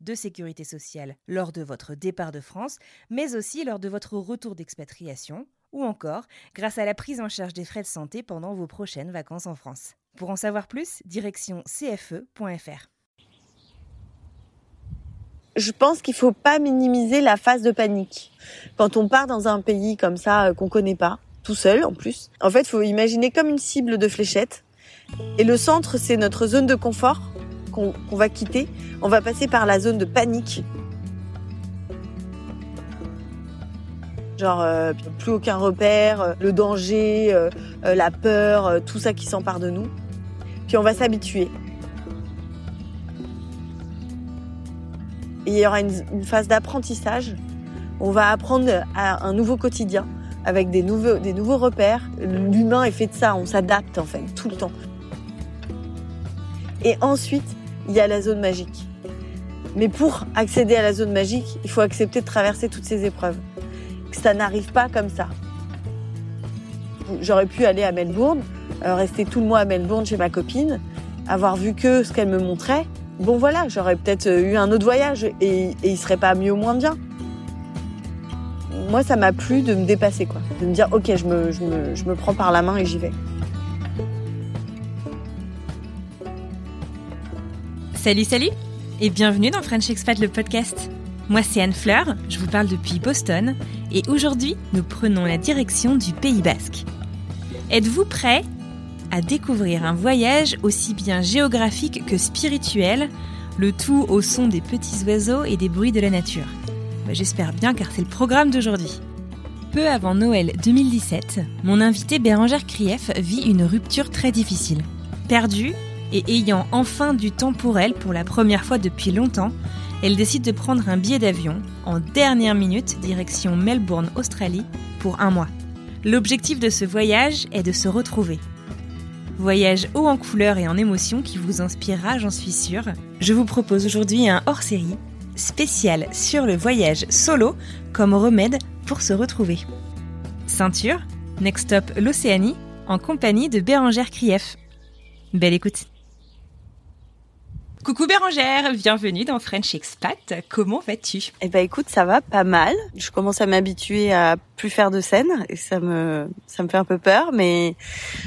de sécurité sociale lors de votre départ de France, mais aussi lors de votre retour d'expatriation, ou encore grâce à la prise en charge des frais de santé pendant vos prochaines vacances en France. Pour en savoir plus, direction cfe.fr. Je pense qu'il faut pas minimiser la phase de panique. Quand on part dans un pays comme ça euh, qu'on connaît pas, tout seul en plus, en fait, faut imaginer comme une cible de fléchette. Et le centre, c'est notre zone de confort qu'on va quitter. On va passer par la zone de panique. Genre euh, plus aucun repère, euh, le danger, euh, la peur, tout ça qui s'empare de nous. Puis on va s'habituer. Il y aura une, une phase d'apprentissage. On va apprendre à un nouveau quotidien avec des nouveaux, des nouveaux repères. L'humain est fait de ça, on s'adapte en fait tout le temps. Et ensuite, il y a la zone magique. Mais pour accéder à la zone magique, il faut accepter de traverser toutes ces épreuves. Ça n'arrive pas comme ça. J'aurais pu aller à Melbourne, euh, rester tout le mois à Melbourne chez ma copine, avoir vu que ce qu'elle me montrait. Bon voilà, j'aurais peut-être eu un autre voyage et, et il serait pas mieux ou moins bien. Moi, ça m'a plu de me dépasser, quoi. De me dire, ok, je me, je me, je me prends par la main et j'y vais. Salut, salut et bienvenue dans French Expat le podcast. Moi c'est Anne Fleur, je vous parle depuis Boston et aujourd'hui nous prenons la direction du Pays Basque. Êtes-vous prêts à découvrir un voyage aussi bien géographique que spirituel, le tout au son des petits oiseaux et des bruits de la nature? Bah, J'espère bien car c'est le programme d'aujourd'hui. Peu avant Noël 2017, mon invité Bérangère Krief vit une rupture très difficile. Perdue et ayant enfin du temps pour elle pour la première fois depuis longtemps, elle décide de prendre un billet d'avion en dernière minute direction Melbourne, Australie, pour un mois. L'objectif de ce voyage est de se retrouver. Voyage haut en couleurs et en émotions qui vous inspirera, j'en suis sûre. Je vous propose aujourd'hui un hors-série spécial sur le voyage solo comme remède pour se retrouver. Ceinture, next stop l'Océanie, en compagnie de Bérangère Krief. Belle écoute. Coucou Bérangère, bienvenue dans French Expat. Comment vas-tu? Eh ben écoute, ça va pas mal. Je commence à m'habituer à plus faire de scène et ça me ça me fait un peu peur, mais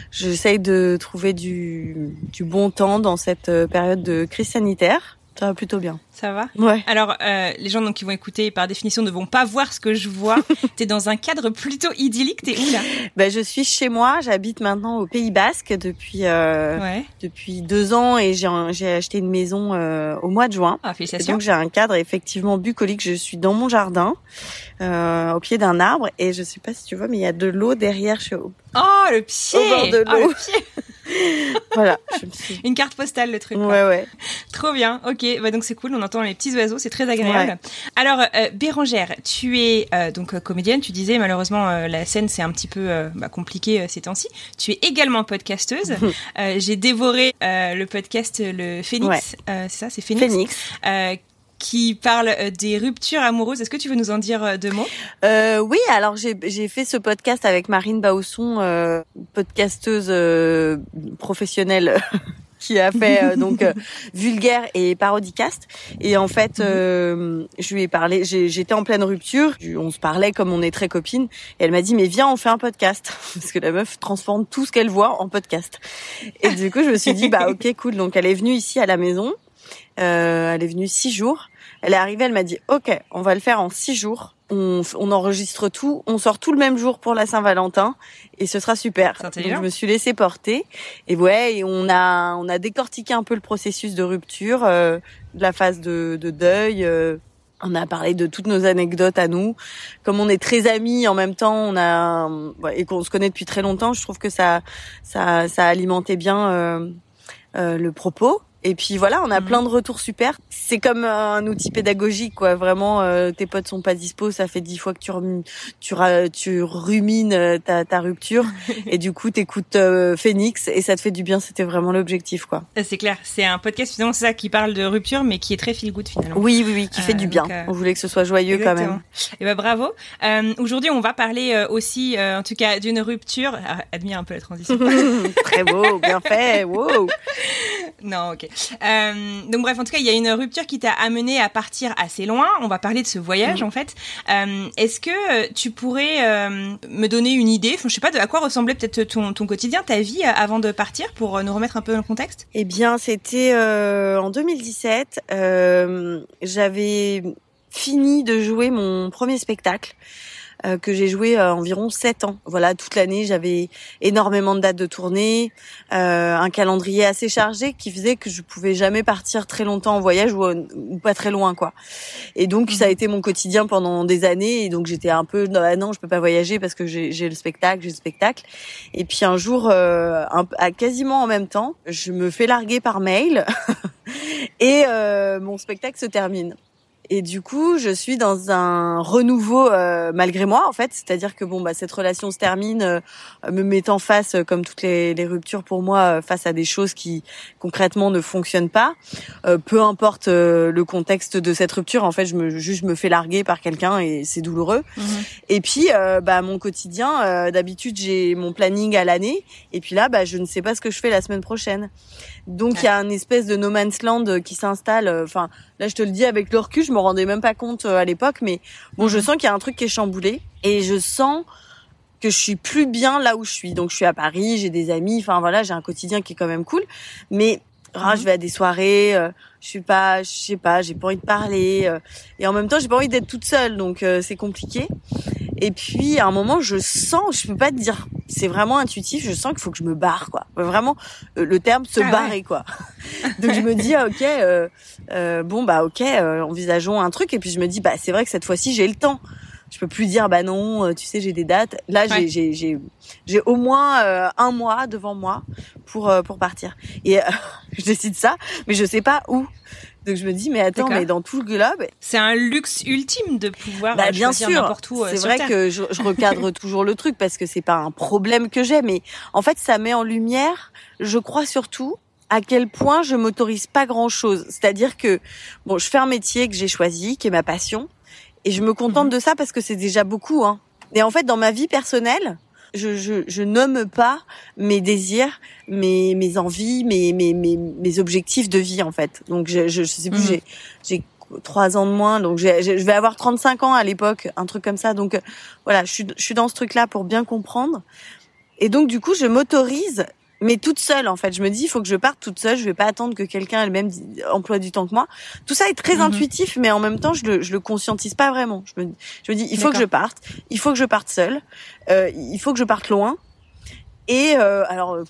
j'essaye de trouver du du bon temps dans cette euh, période de crise sanitaire. Ça va plutôt bien. Ça va Ouais. Alors, euh, les gens donc qui vont écouter, par définition, ne vont pas voir ce que je vois. T'es dans un cadre plutôt idyllique. T'es où là Ben je suis chez moi. J'habite maintenant au Pays Basque depuis euh, Ouais. depuis deux ans et j'ai acheté une maison euh, au mois de juin. Ah, Et félicitations. donc j'ai un cadre effectivement bucolique. Je suis dans mon jardin, au pied d'un arbre et je sais pas si tu vois, mais il y a de l'eau derrière. Je suis au- Oh, le pied Au bord de Oh, l'eau. Voilà, je me suis. Une carte postale, le truc. quoi. Ouais ouais. Trop bien. Ok, bah donc c'est cool. On entend les petits oiseaux, c'est très agréable. Alors, euh, Bérangère, tu es euh, donc euh, comédienne. Tu disais malheureusement euh, la scène c'est un petit peu bah, compliqué ces temps-ci. Tu es également podcasteuse. J'ai dévoré le podcast le Phoenix. C'est ça, c'est Phoenix. Phoenix. Qui parle euh, des ruptures amoureuses. Est-ce que tu veux nous en dire euh, deux mots? Euh, oui, alors j'ai fait ce podcast avec Marine Bausson, euh, podcasteuse euh, professionnelle qui a fait euh, donc vulgaire et parodicast. Et en fait, euh, je lui ai parlé. J'étais en pleine rupture. On se parlait comme on est très copines. Et elle m'a dit mais viens, on fait un podcast parce que la meuf transforme tout ce qu'elle voit en podcast. Et du coup, je me suis dit bah ok cool. Donc elle est venue ici à la maison. Euh, elle est venue six jours Elle est arrivée, elle m'a dit, ok, on va le faire en six jours. On, on enregistre tout, on sort tout le même jour pour la Saint-Valentin et ce sera super. C'est Donc je me suis laissée porter et ouais, et on a on a décortiqué un peu le processus de rupture, euh, de la phase de, de deuil. euh, on a parlé de toutes nos anecdotes à nous. Comme on est très amis en même temps, on a ouais, et qu'on se connaît depuis très longtemps, je trouve que ça ça ça a alimenté bien euh, euh, le propos. Et puis voilà, on a Mhm. plein de retours super. C'est comme un outil pédagogique, quoi. Vraiment, euh, tes potes sont pas dispo, ça fait dix fois que tu rem- tu, ra- tu rumines euh, ta, ta rupture, et du coup t'écoutes euh, Phoenix et ça te fait du bien. C'était vraiment l'objectif, quoi. Euh, C'est clair, c'est un podcast finalement c'est ça qui parle de rupture mais qui est très feel good finalement. Oui, oui, oui, qui Euh, fait du bien. donc, euh, On voulait que ce soit joyeux quand même. Et ben bravo. Euh, Aujourd'hui, on va parler euh, aussi, euh, en tout cas, d'une rupture. Ah, admire un peu la transition. Très beau, bien fait. Wow. non, ok. Euh, donc bref, en tout cas, il y a une rupture qui t'a amené à partir assez loin. On va parler de ce voyage Mhm. en fait. Euh, Est-ce que euh, tu pourrais euh, me donner une idée, enfin, je sais pas, de à quoi ressemblait peut-être ton, ton quotidien, ta vie euh, avant de partir, pour nous remettre un peu dans le contexte? Eh bien, c'était euh, en 2017. euh, J'avais fini de jouer mon premier spectacle euh, que j'ai joué euh, environ sept ans. Voilà, toute l'année, j'avais énormément de dates de tournée, euh, un calendrier assez chargé qui faisait que je pouvais jamais partir très longtemps en voyage ou, ou pas très loin, quoi. Et donc, ça a été mon quotidien pendant des années. Et donc, j'étais un peu, non, ah non, je peux pas voyager parce que j'ai j'ai le spectacle, j'ai le spectacle. Et puis un jour, euh, un- à quasiment en même temps, je me fais larguer par mail et euh, mon spectacle se termine. Et du coup, je suis dans un renouveau euh, malgré moi, en fait. C'est-à-dire que bon, bah cette relation se termine, euh, me mettant face, euh, comme toutes les, les ruptures pour moi, euh, face à des choses qui concrètement ne fonctionnent pas. Euh, peu importe euh, le contexte de cette rupture, en fait, je me juste je me fais larguer par quelqu'un et c'est douloureux. Et puis, euh, bah, mon quotidien, euh, d'habitude, j'ai mon planning à l'année. Et puis là, bah, je ne sais pas ce que je fais la semaine prochaine. Donc, il y a un espèce de no man's land qui s'installe. Enfin, là, je te le dis avec le recul, je me rendais même pas compte euh, à l'époque. Mais bon, je sens qu'il y a un truc qui est chamboulé. Et je sens que je suis plus bien là où je suis. Donc, je suis à Paris, j'ai des amis. Enfin, voilà, j'ai un quotidien qui est quand même cool. Mais ah, Mhm. je vais à des soirées, euh, je suis pas, je sais pas, j'ai pas envie de parler, euh, et en même temps j'ai pas envie d'être toute seule, donc euh, c'est compliqué. Et puis à un moment je sens, je peux pas te dire, c'est vraiment intuitif, je sens qu'il faut que je me barre quoi. Vraiment euh, le terme se Ah ouais. barrer quoi. donc je me dis ah, ok, euh, euh, bon bah ok, euh, envisageons un truc, et puis je me dis bah c'est vrai que cette fois-ci j'ai le temps. Je peux plus dire bah non, euh, tu sais j'ai des dates. Là j'ai Ouais. j'ai j'ai j'ai au moins euh, un mois devant moi pour euh, pour partir. Et euh, je décide ça, mais je sais pas où. Donc je me dis mais attends, mais dans tout le globe, C'est un luxe ultime de pouvoir bah euh, bien sûr. n'importe où. C'est vrai Terre. que je, je recadre toujours le truc parce que c'est pas un problème que j'ai, mais en fait ça met en lumière, je crois surtout à quel point je m'autorise pas grand chose. C'est-à-dire que bon, je fais un métier que j'ai choisi, qui est ma passion, et je me contente Mhm. de ça parce que c'est déjà beaucoup. Hein. Et en fait, dans ma vie personnelle, je, je, je nomme pas mes désirs, mes, mes envies, mes, mes, mes, mes objectifs de vie en fait. Donc je, je, je sais plus, Mhm. j'ai trois ans de moins, donc je vais avoir 35 ans à l'époque, un truc comme ça. Donc euh, voilà, je suis, je suis dans ce truc-là pour bien comprendre. Et donc du coup, je m'autorise, mais toute seule en fait. Je me dis, il faut que je parte toute seule. Je vais pas attendre que quelqu'un ait le même emploi du temps que moi. Tout ça est très Mhm. intuitif, mais en même temps, je le, je le conscientise pas vraiment. Je me, je me dis, il faut que je parte. Il faut que je parte seule. Euh, il faut que je parte loin. Et euh, alors. euh,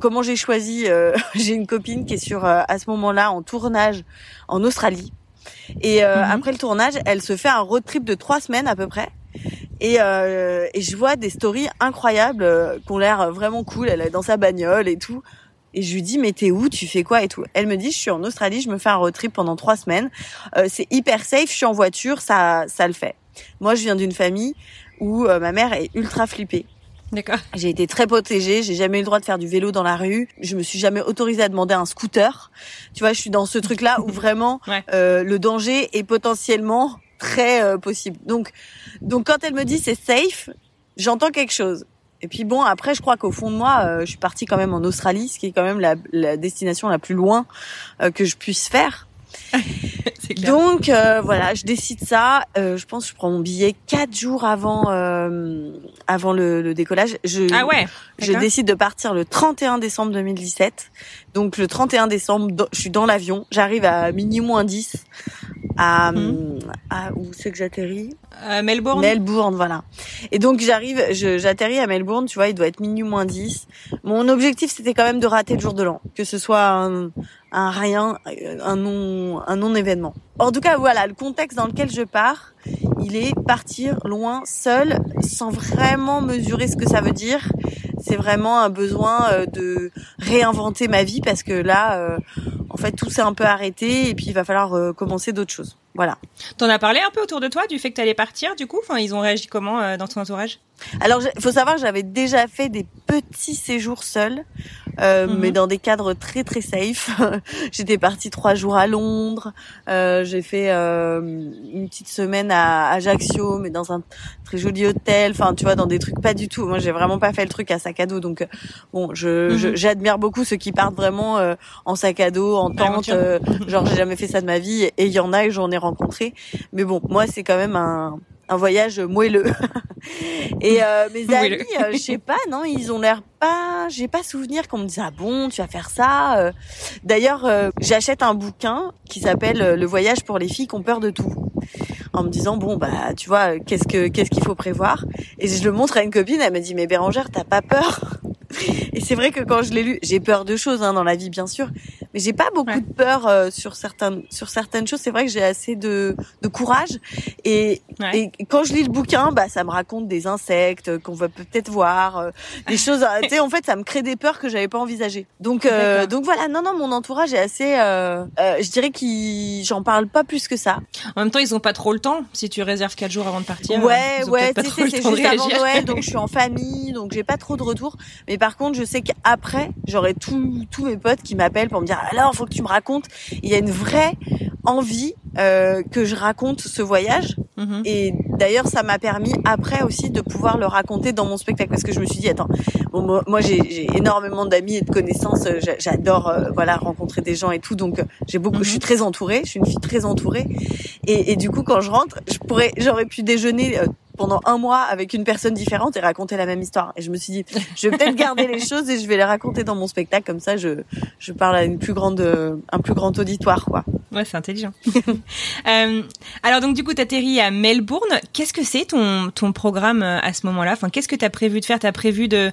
Comment j'ai choisi euh, J'ai une copine qui est sur euh, à ce moment-là en tournage en Australie. Et euh, Mhm. après le tournage, elle se fait un road trip de trois semaines à peu près. Et, euh, et je vois des stories incroyables euh, qui ont l'air vraiment cool. Elle est dans sa bagnole et tout. Et je lui dis mais t'es où? Tu fais quoi? Et tout Elle me dit je suis en Australie, je me fais un road trip pendant trois semaines. Euh, c'est hyper safe, je suis en voiture, ça ça le fait. Moi je viens d'une famille où euh, ma mère est ultra flippée. D'accord. J'ai été très protégée, j'ai jamais eu le droit de faire du vélo dans la rue, je me suis jamais autorisée à demander un scooter. Tu vois, je suis dans ce truc-là où vraiment Ouais. euh, le danger est potentiellement très euh, possible. Donc, donc quand elle me dit c'est safe, j'entends quelque chose. Et puis bon, après, je crois qu'au fond de moi, euh, je suis partie quand même en Australie, ce qui est quand même la, la destination la plus loin euh, que je puisse faire. Clair. Donc euh, voilà, je décide ça. Euh, je pense que je prends mon billet quatre jours avant euh, avant le, le décollage. Je, ah ouais. je décide de partir le 31 décembre 2017. Donc le 31 décembre, je suis dans l'avion. J'arrive à minuit moins 10 à, mmh. à où c'est que j'atterris à Melbourne. Melbourne, voilà. Et donc j'arrive, j'atterris à Melbourne, tu vois, il doit être minuit moins 10. Mon objectif c'était quand même de rater le jour de l'an, que ce soit un, un rien, un non, un non événement. En tout cas, voilà, le contexte dans lequel je pars, il est partir loin, seul, sans vraiment mesurer ce que ça veut dire. C'est vraiment un besoin euh, de réinventer ma vie parce que là, euh, en fait, tout s'est un peu arrêté et puis il va falloir euh, commencer d'autres choses. Voilà. T'en as parlé un peu autour de toi du fait que tu allais partir, du coup? Enfin, ils ont réagi comment dans ton entourage? Alors, il faut savoir j'avais déjà fait des petits séjours seuls euh, mhm. mais dans des cadres très très safe. J'étais partie trois jours à Londres, euh, j'ai fait euh, une petite semaine à Ajaccio, mais dans un très joli hôtel. Enfin, tu vois, dans des trucs pas du tout. Moi, j'ai vraiment pas fait le truc à sac à dos. Donc, bon, je mhm. j'admire beaucoup ceux qui partent vraiment en sac à dos, en tente. genre, j'ai jamais fait ça de ma vie, et il y en a et j'en ai rencontré. Mais bon, moi, c'est quand même un un voyage moelleux. et euh, mes amis, euh, je sais pas, non, ils ont l'air pas, j'ai pas souvenir qu'on me dise ah bon, tu vas faire ça. Euh. D'ailleurs, j'achète un bouquin qui s'appelle Le voyage pour les filles qui ont peur de tout. En me disant bon bah tu vois qu'est-ce que qu'est-ce qu'il faut prévoir? Et je le montre à une copine elle me dit mais Bérangère t'as pas peur? et c'est vrai que quand je l'ai lu j'ai peur de choses hein, dans la vie bien sûr mais j'ai pas beaucoup de peur euh, sur certaines sur certaines choses. C'est vrai que j'ai assez de, de courage et, et quand je lis le bouquin, bah ça me raconte des insectes qu'on va peut-être voir, euh, des choses. Euh, tu sais, en fait, ça me crée des peurs que j'avais pas envisagées. Donc donc voilà, non non, mon entourage est assez. je dirais qu'ils, j'en parle pas plus que ça. En même temps, ils ont pas trop le temps. Si tu réserves quatre jours avant de partir. Ouais ouais, c'est juste avant Noël, donc je suis en famille, donc j'ai pas trop de retour. Mais par contre, je sais qu'après, j'aurai tous tous mes potes qui m'appellent pour me dire alors faut que tu me racontes. Il y a une vraie envie euh, que je raconte ce voyage. Mhm. Et d'ailleurs, ça m'a permis après aussi de pouvoir le raconter dans mon spectacle parce que je me suis dit attends, bon, moi, j'ai énormément d'amis et de connaissances. Euh, j'adore euh, voilà rencontrer des gens et tout, donc j'ai beaucoup. Je suis mhm. très entourée. Je suis une fille très entourée. Et, et du coup, quand je rentre, je pourrais, j'aurais pu déjeuner pendant un mois avec une personne différente et raconter la même histoire. Et je me suis dit, je vais peut-être garder les choses et je vais les raconter dans mon spectacle comme ça, je je parle à une plus grande un plus grand auditoire quoi. Ouais, c'est intelligent. euh, alors donc du coup, atterris à Melbourne. Qu'est-ce que c'est ton ton programme euh, à ce moment-là? Enfin, qu'est-ce que tu as prévu de faire? T'as prévu de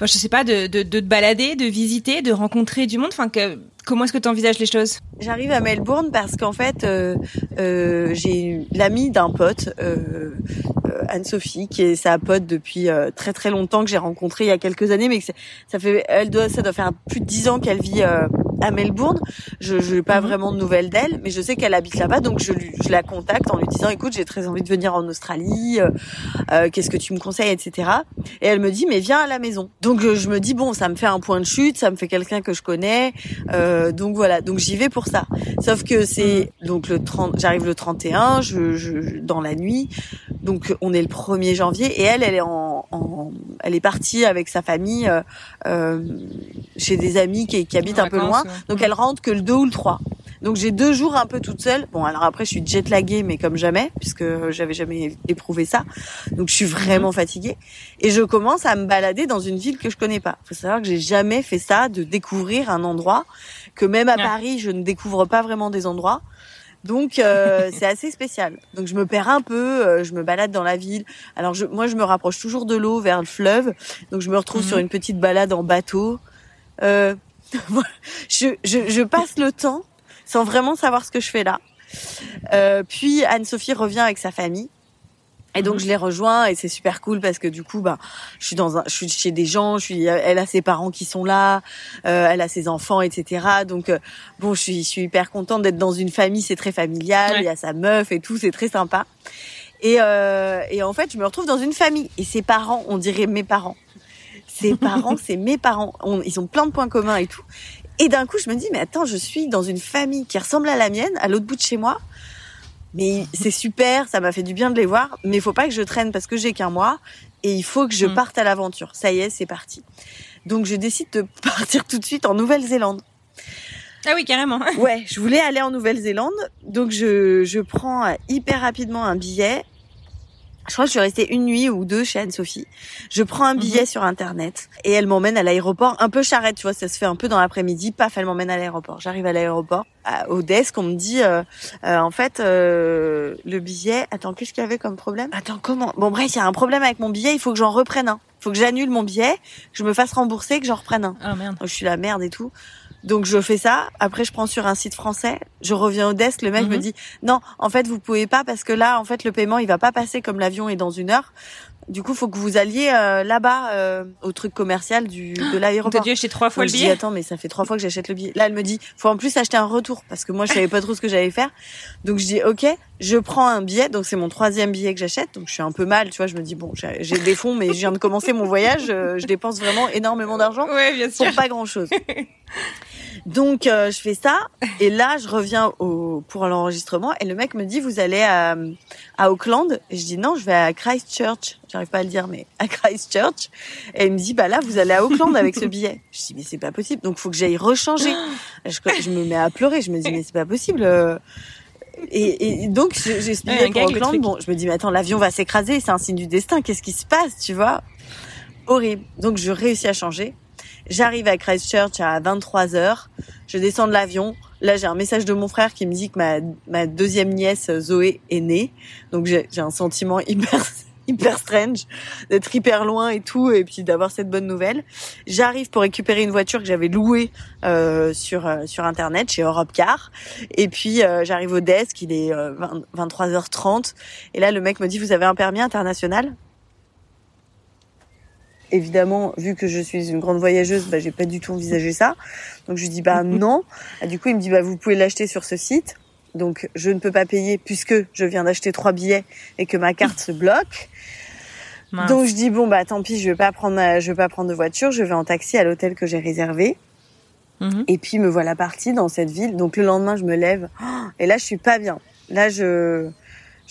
enfin je sais pas de, de, de te balader, de visiter, de rencontrer du monde. Enfin que, comment est-ce que tu envisages les choses? J'arrive à Melbourne parce qu'en fait euh, euh, j'ai l'amie d'un pote euh, euh, Anne-Sophie qui est sa pote depuis euh, très très longtemps que j'ai rencontrée il y a quelques années mais que ça fait elle doit ça doit faire plus de dix ans qu'elle vit à Melbourne. Je n'ai pas mhm. vraiment de nouvelles d'elle, mais je sais qu'elle habite là-bas, donc je, lui, je la contacte en lui disant, écoute, j'ai très envie de venir en Australie, euh, euh qu'est-ce que tu me conseilles, etc. Et elle me dit, mais viens à la maison. Donc je me dis, bon, ça me fait un point de chute, ça me fait quelqu'un que je connais, euh, donc voilà, donc j'y vais pour ça. Sauf que c'est mhm. donc le 30, j'arrive le 31, je, je, dans la nuit, donc on est le 1er janvier, et elle, elle est en, en elle est partie avec sa famille euh, euh chez des amis qui, qui habitent un peu loin. Donc elle rentre que le 2 ou le 3. Donc j'ai deux jours un peu toute seule. Bon alors après je suis jet laguée mais comme jamais puisque j'avais jamais éprouvé ça. Donc je suis vraiment mhm. fatiguée et je commence à me balader dans une ville que je connais pas. Faut savoir que j'ai jamais fait ça de découvrir un endroit que même à Paris je ne découvre pas vraiment des endroits. Donc euh, c'est assez spécial. Donc je me perds un peu, euh, je me balade dans la ville. Alors je, moi je me rapproche toujours de l'eau vers le fleuve. Donc je me retrouve mhm. sur une petite balade en bateau. Euh, je, je, je, passe le temps sans vraiment savoir ce que je fais là. Euh, puis Anne-Sophie revient avec sa famille. Et donc mhm. je les rejoins et c'est super cool parce que du coup bah je suis dans un je suis chez des gens je suis elle a ses parents qui sont là euh, elle a ses enfants etc donc euh, bon je suis je suis hyper contente d'être dans une famille c'est très familial il y a sa meuf et tout c'est très sympa et euh, et en fait je me retrouve dans une famille et ses parents on dirait mes parents ses parents, c'est mes parents. ils ont plein de points communs et tout. Et d'un coup, je me dis, mais attends, je suis dans une famille qui ressemble à la mienne, à l'autre bout de chez moi. Mais c'est super, ça m'a fait du bien de les voir. Mais il faut pas que je traîne parce que j'ai qu'un mois. Et il faut que je mm. parte à l'aventure. Ça y est, c'est parti. Donc je décide de partir tout de suite en Nouvelle-Zélande. Ah oui, carrément. ouais, je voulais aller en Nouvelle-Zélande. Donc je, je prends hyper rapidement un billet Je crois que je suis restée une nuit ou deux chez Anne-Sophie. Je prends un billet sur internet et elle m'emmène à l'aéroport, un peu charrette, tu vois, ça se fait un peu dans l'après-midi. Paf, elle m'emmène à l'aéroport. J'arrive à l'aéroport, au desk, on me dit, euh, euh, en fait, euh, le billet. Attends, qu'est-ce qu'il y avait comme problème? Attends, comment? Bon bref, il y a un problème avec mon billet. Il faut que j'en reprenne un. Il faut que j'annule mon billet, que je me fasse rembourser, que j'en reprenne un. Ah merde. Donc, je suis la merde et tout. Donc je fais ça. Après, je prends sur un site français. Je reviens au desk. Le mec me Mhm. dit non, en fait, vous pouvez pas parce que là, en fait, le paiement il va pas passer comme l'avion est dans une heure. Du coup, faut que vous alliez euh, là-bas euh, au truc commercial du de T'as l'aéroport. dû acheter trois fois le je dis billet. attends, mais ça fait trois fois que j'achète le billet. Là, elle me dit faut en plus acheter un retour parce que moi je savais pas trop ce que j'allais faire. Donc je dis ok, je prends un billet. Donc c'est mon troisième billet que j'achète. Donc je suis un peu mal, tu vois. Je me dis bon, j'ai des fonds, mais je viens de commencer mon voyage. euh, je dépense vraiment énormément d'argent Ouais, pour pas grand chose. Donc euh, je fais ça et là je reviens au pour l'enregistrement et le mec me dit vous allez à, à Auckland? Et je dis non je vais à Christchurch j'arrive pas à le dire mais à Christchurch et il me dit bah là vous allez à Auckland avec ce billet je dis mais c'est pas possible donc faut que j'aille rechanger je, je me mets à pleurer je me dis mais c'est pas possible euh. Et, et donc je- j'ai ce Ouais, pour Auckland bon je me dis mais attends l'avion va s'écraser c'est un signe du destin qu'est-ce qui se passe tu vois? Horrible donc je réussis à changer J'arrive à Christchurch à 23 heures. Je descends de l'avion. Là, j'ai un message de mon frère qui me dit que ma, ma deuxième nièce, Zoé, est née. Donc, j'ai j'ai un sentiment hyper, hyper strange d'être hyper loin et tout, et puis d'avoir cette bonne nouvelle. J'arrive pour récupérer une voiture que j'avais louée euh, sur euh, sur internet chez Europcar. Et puis, euh, j'arrive au desk, il est euh, 20 23h30. Et là, le mec me dit, vous avez un permis international? Évidemment, vu que je suis une grande voyageuse, bah, j'ai pas du tout envisagé ça. Donc je lui dis bah non. Ah, du coup, il me dit bah vous pouvez l'acheter sur ce site. Donc je ne peux pas payer puisque je viens d'acheter trois billets et que ma carte se bloque. Mince. Donc je dis bon bah tant pis, je vais pas prendre ma- je vais pas prendre de voiture, je vais en taxi à l'hôtel que j'ai réservé. Mhm. Et puis me voilà partie dans cette ville. Donc le lendemain, je me lève oh, et là je suis pas bien. Là je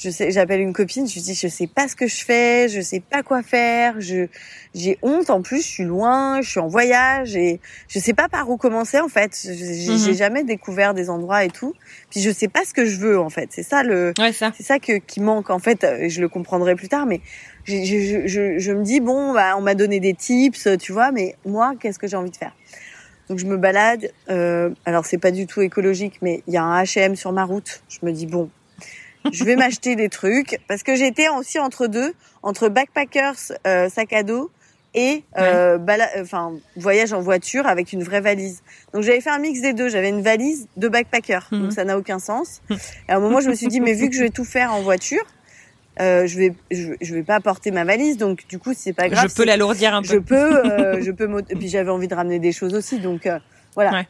je sais j'appelle une copine, je lui dis je sais pas ce que je fais, je sais pas quoi faire, je j'ai honte en plus, je suis loin, je suis en voyage et je sais pas par où commencer en fait. J'ai j'ai jamais découvert des endroits et tout. Puis je sais pas ce que je veux en fait. C'est ça le Ouais, c'est ça que, qui manque en fait. euh, Je le comprendrai plus tard, mais je, je, je, je me dis bon, bah, on m'a donné des tips, tu vois, mais moi, qu'est-ce que j'ai envie de faire? Donc je me balade. Euh, alors c'est pas du tout écologique, mais il y a un H&M sur ma route. Je me dis bon, je vais m'acheter des trucs parce que j'étais aussi entre deux, entre backpackers, euh, sac à dos et euh, bala- enfin voyage en voiture avec une vraie valise. Donc j'avais fait un mix des deux. J'avais une valise de backpacker, Mhm. donc ça n'a aucun sens. Et à un moment, je me suis dit mais vu que je vais tout faire en voiture, euh, je vais je, je vais pas porter ma valise, donc du coup c'est pas grave. Je peux l'alourdir un je peu. peux, euh, je peux. m'au- Et puis j'avais envie de ramener des choses aussi, donc euh, voilà. Ouais.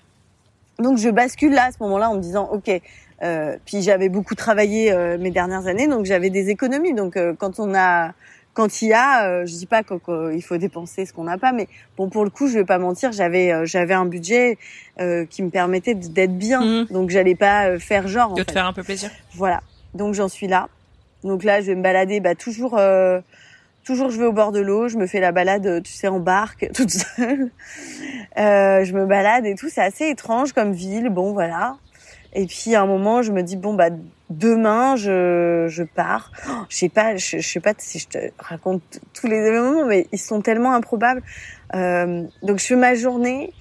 Donc je bascule là à ce moment-là en me disant ok. Euh, puis j'avais beaucoup travaillé euh, mes dernières années, donc j'avais des économies. Donc euh, quand on a, quand il y a, euh, je dis pas qu'il faut dépenser ce qu'on n'a pas, mais bon pour le coup, je vais pas mentir, j'avais euh, j'avais un budget euh, qui me permettait d'être bien. Mhm. Donc j'allais pas faire genre. en De te fait. faire un peu plaisir. Voilà. Donc j'en suis là. Donc là, je vais me balader. Bah toujours, euh, toujours, je vais au bord de l'eau. Je me fais la balade, tu sais, en barque, toute seule. Euh, je me balade et tout. C'est assez étrange comme ville. Bon, voilà. Et puis à un moment, je me dis bon bah demain, je je pars. Oh, je sais pas, je, je sais pas si je te raconte tous les événements, mais ils sont tellement improbables. Euh, donc je fais ma journée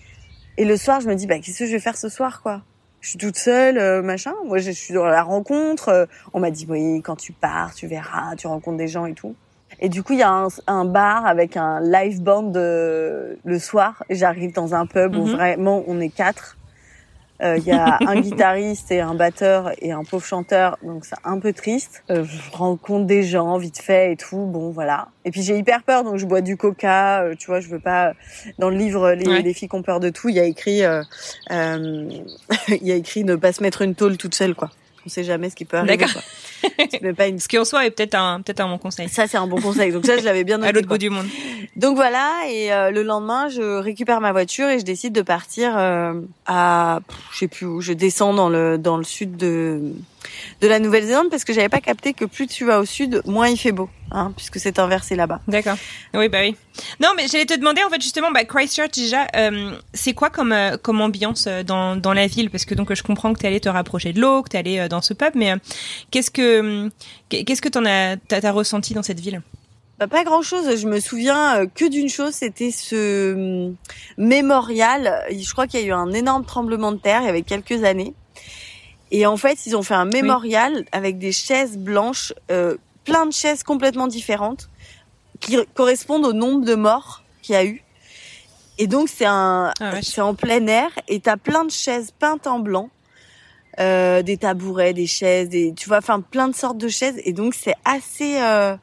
et le soir, je me dis bah qu'est-ce que je vais faire ce soir quoi? Je suis toute seule, euh, machin. Moi, je suis dans la rencontre. euh, on m'a dit, oui, quand tu pars, tu verras, tu rencontres des gens et tout. Et du coup, il y a un, un bar avec un live band euh, le soir. J'arrive dans un pub où Mhm. vraiment on est quatre. Euh, Il y a un guitariste et un batteur et un pauvre chanteur, donc c'est un peu triste. Euh, je rencontre des gens vite fait et tout, bon voilà. Et puis j'ai hyper peur, donc je bois du coca. euh, tu vois, je veux pas. Dans le livre, les, Ouais. les filles qui ont peur de tout, il y a écrit, euh, euh, il y a écrit ne pas se mettre une tôle toute seule, quoi. On sait jamais ce qui peut arriver. D'accord. Pas une. Ce qui en soi est peut-être un, peut-être un bon conseil. Ça c'est un bon conseil. Donc ça je l'avais bien À noté. l'autre quoi. bout du monde. Donc voilà, et euh, le lendemain, je récupère ma voiture et je décide de partir euh, à, je sais plus où, je descends dans le dans le sud de de la Nouvelle-Zélande parce que j'avais pas capté que plus tu vas au sud, moins il fait beau, hein, puisque c'est inversé là-bas. D'accord. Oui, bah oui. Non, mais j'allais te demander en fait justement, bah, Christchurch déjà, euh, c'est quoi comme euh, comme ambiance euh, dans dans la ville? Parce que donc je comprends que tu allé te rapprocher de l'eau, que tu allé dans ce pub, mais qu'est-ce que qu'est-ce que t'en as t'as ressenti dans cette ville? Bah, pas grand chose. Je me souviens que d'une chose, c'était ce hum, mémorial. Je crois qu'il y a eu un énorme tremblement de terre il y avait quelques années. Et en fait, ils ont fait un mémorial avec des chaises blanches, euh, plein de chaises complètement différentes, qui correspondent au nombre de morts qu'il y a eu. Et donc c'est un, ah, c'est en plein air, et t'as plein de chaises peintes en blanc, euh, des tabourets, des chaises, des, tu vois, enfin plein de sortes de chaises. Et donc c'est assez, euh,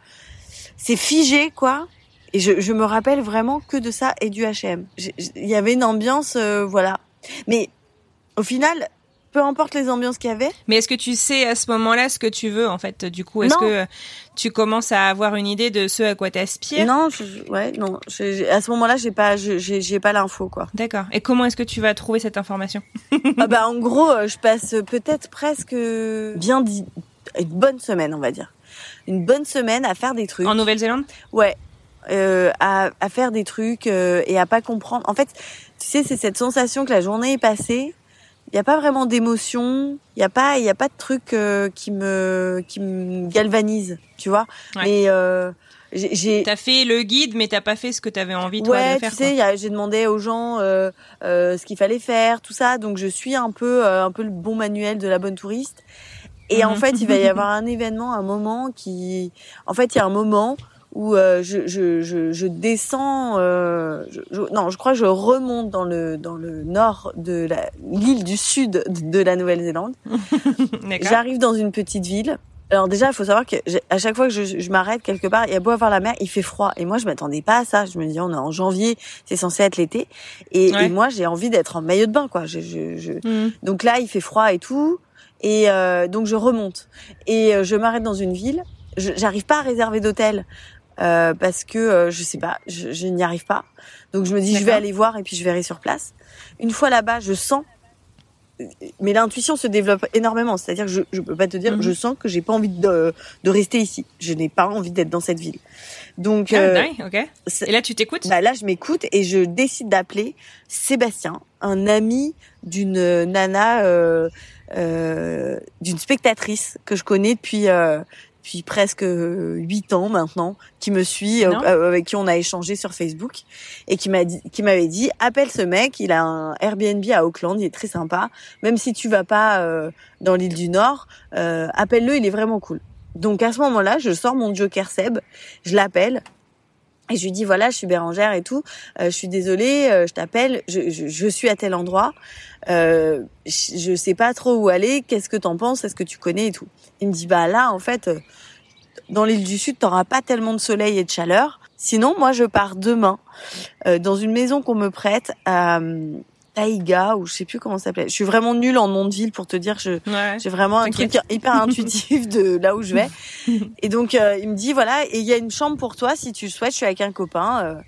c'est figé quoi. Et je, je me rappelle vraiment que de ça et du H&M. Il y avait une ambiance, euh, voilà. Mais au final, peu importe les ambiances qu'il y avait. Mais est-ce que tu sais à ce moment-là ce que tu veux en fait? Du coup, est-ce que tu commences à avoir une idée de ce à quoi t'aspires? Non, je, ouais, non. à ce moment-là, j'ai pas, j'ai pas l'info quoi. D'accord. Et comment est-ce que tu vas trouver cette information? Ah bah en gros, euh, je passe peut-être presque bien dit une bonne semaine, on va dire, une bonne semaine à faire des trucs. En Nouvelle-Zélande? Ouais. Euh, à, à, faire des trucs euh, et à pas comprendre. En fait, tu sais, c'est cette sensation que la journée est passée il y a pas vraiment d'émotion, il y a pas il y a pas de truc euh, qui me qui me galvanise, tu vois. Mais euh, j'ai T'as fait le guide, mais t'as pas fait ce que t'avais envie toi de faire. tu sais, j'ai demandé aux gens euh, euh, ce qu'il fallait faire, tout ça. Donc je suis un peu euh, un peu le bon manuel de la bonne touriste. Et en mhm. fait, il va y avoir un événement, un moment qui, en fait, il y a un moment où euh, je, je, je, je, descends, euh, je, non, je crois que je remonte dans le dans le nord de l'île du sud de la Nouvelle-Zélande. J'arrive dans une petite ville. Alors déjà, il faut savoir que à chaque fois que je, je m'arrête quelque part, il y a beau avoir la mer, il fait froid. Et moi, je m'attendais pas à ça. Je me dis, on est en janvier, c'est censé être l'été. Et, et, moi, j'ai envie d'être en maillot de bain, quoi. Je, je, mm. Donc là, il fait froid et tout. Et euh, donc je remonte et euh, je m'arrête dans une ville. J'arrive pas à réserver d'hôtel euh, parce que euh, je sais pas, je, je n'y arrive pas. Donc je me dis je vais aller voir et puis je verrai sur place. Une fois là-bas, je sens mais l'intuition se développe énormément, c'est-à-dire que je je peux pas te dire, mhm. je sens que j'ai pas envie de de rester ici. Je n'ai pas envie d'être dans cette ville. Donc ah, euh, ok. Et là tu t'écoutes? Bah là je m'écoute et je décide d'appeler Sébastien, un ami d'une nana euh, euh, d'une spectatrice que je connais depuis euh, depuis presque huit ans maintenant, qui me suit, euh, euh, avec qui on a échangé sur Facebook, et qui m'a dit, qui m'avait dit, appelle ce mec, il a un Airbnb à Auckland, il est très sympa. Même si tu vas pas euh, dans l'île du Nord, appelle-le, il est vraiment cool. Donc à ce moment-là, je sors mon Joker Seb, je l'appelle, et je lui dis voilà, je suis Bérangère et tout. je suis désolée, je t'appelle. Je, je, je, suis à tel endroit. Euh, je sais pas trop où aller. Qu'est-ce que t'en penses? Est-ce que tu connais et tout? Il me dit bah là en fait, dans l'île du Sud, t'auras pas tellement de soleil et de chaleur. Sinon, moi, je pars demain euh, dans une maison qu'on me prête Taïga ou je sais plus comment ça s'appelait. Je suis vraiment nulle en nom de ville pour te dire. Je j'ai vraiment un truc hyper intuitif de là où je vais. Et donc euh, il me dit voilà et il y a une chambre pour toi si tu le souhaites. Je suis avec un copain. Euh,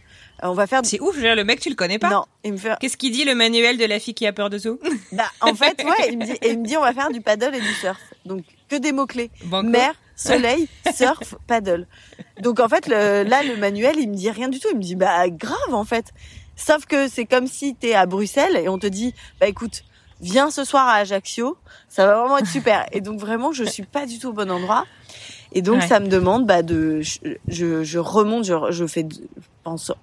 on va faire. C'est ouf, je veux dire, le mec, tu le connais pas. Non, il me fait. Qu'est-ce qu'il dit le manuel de la fille qui a peur de tout Bah, en fait, ouais, il me dit, et il me dit, on va faire du paddle et du surf. Donc, que des mots clés. Mer, soleil, surf, paddle. Donc en fait, le, là, le manuel, il me dit rien du tout. Il me dit, bah grave en fait. Sauf que c'est comme si t'es à Bruxelles et on te dit, bah écoute, viens ce soir à Ajaccio, ça va vraiment être super. Et donc vraiment, je suis pas du tout au bon endroit. Et donc ça me demande bah de, je, je, remonte, je, je fais, je pense,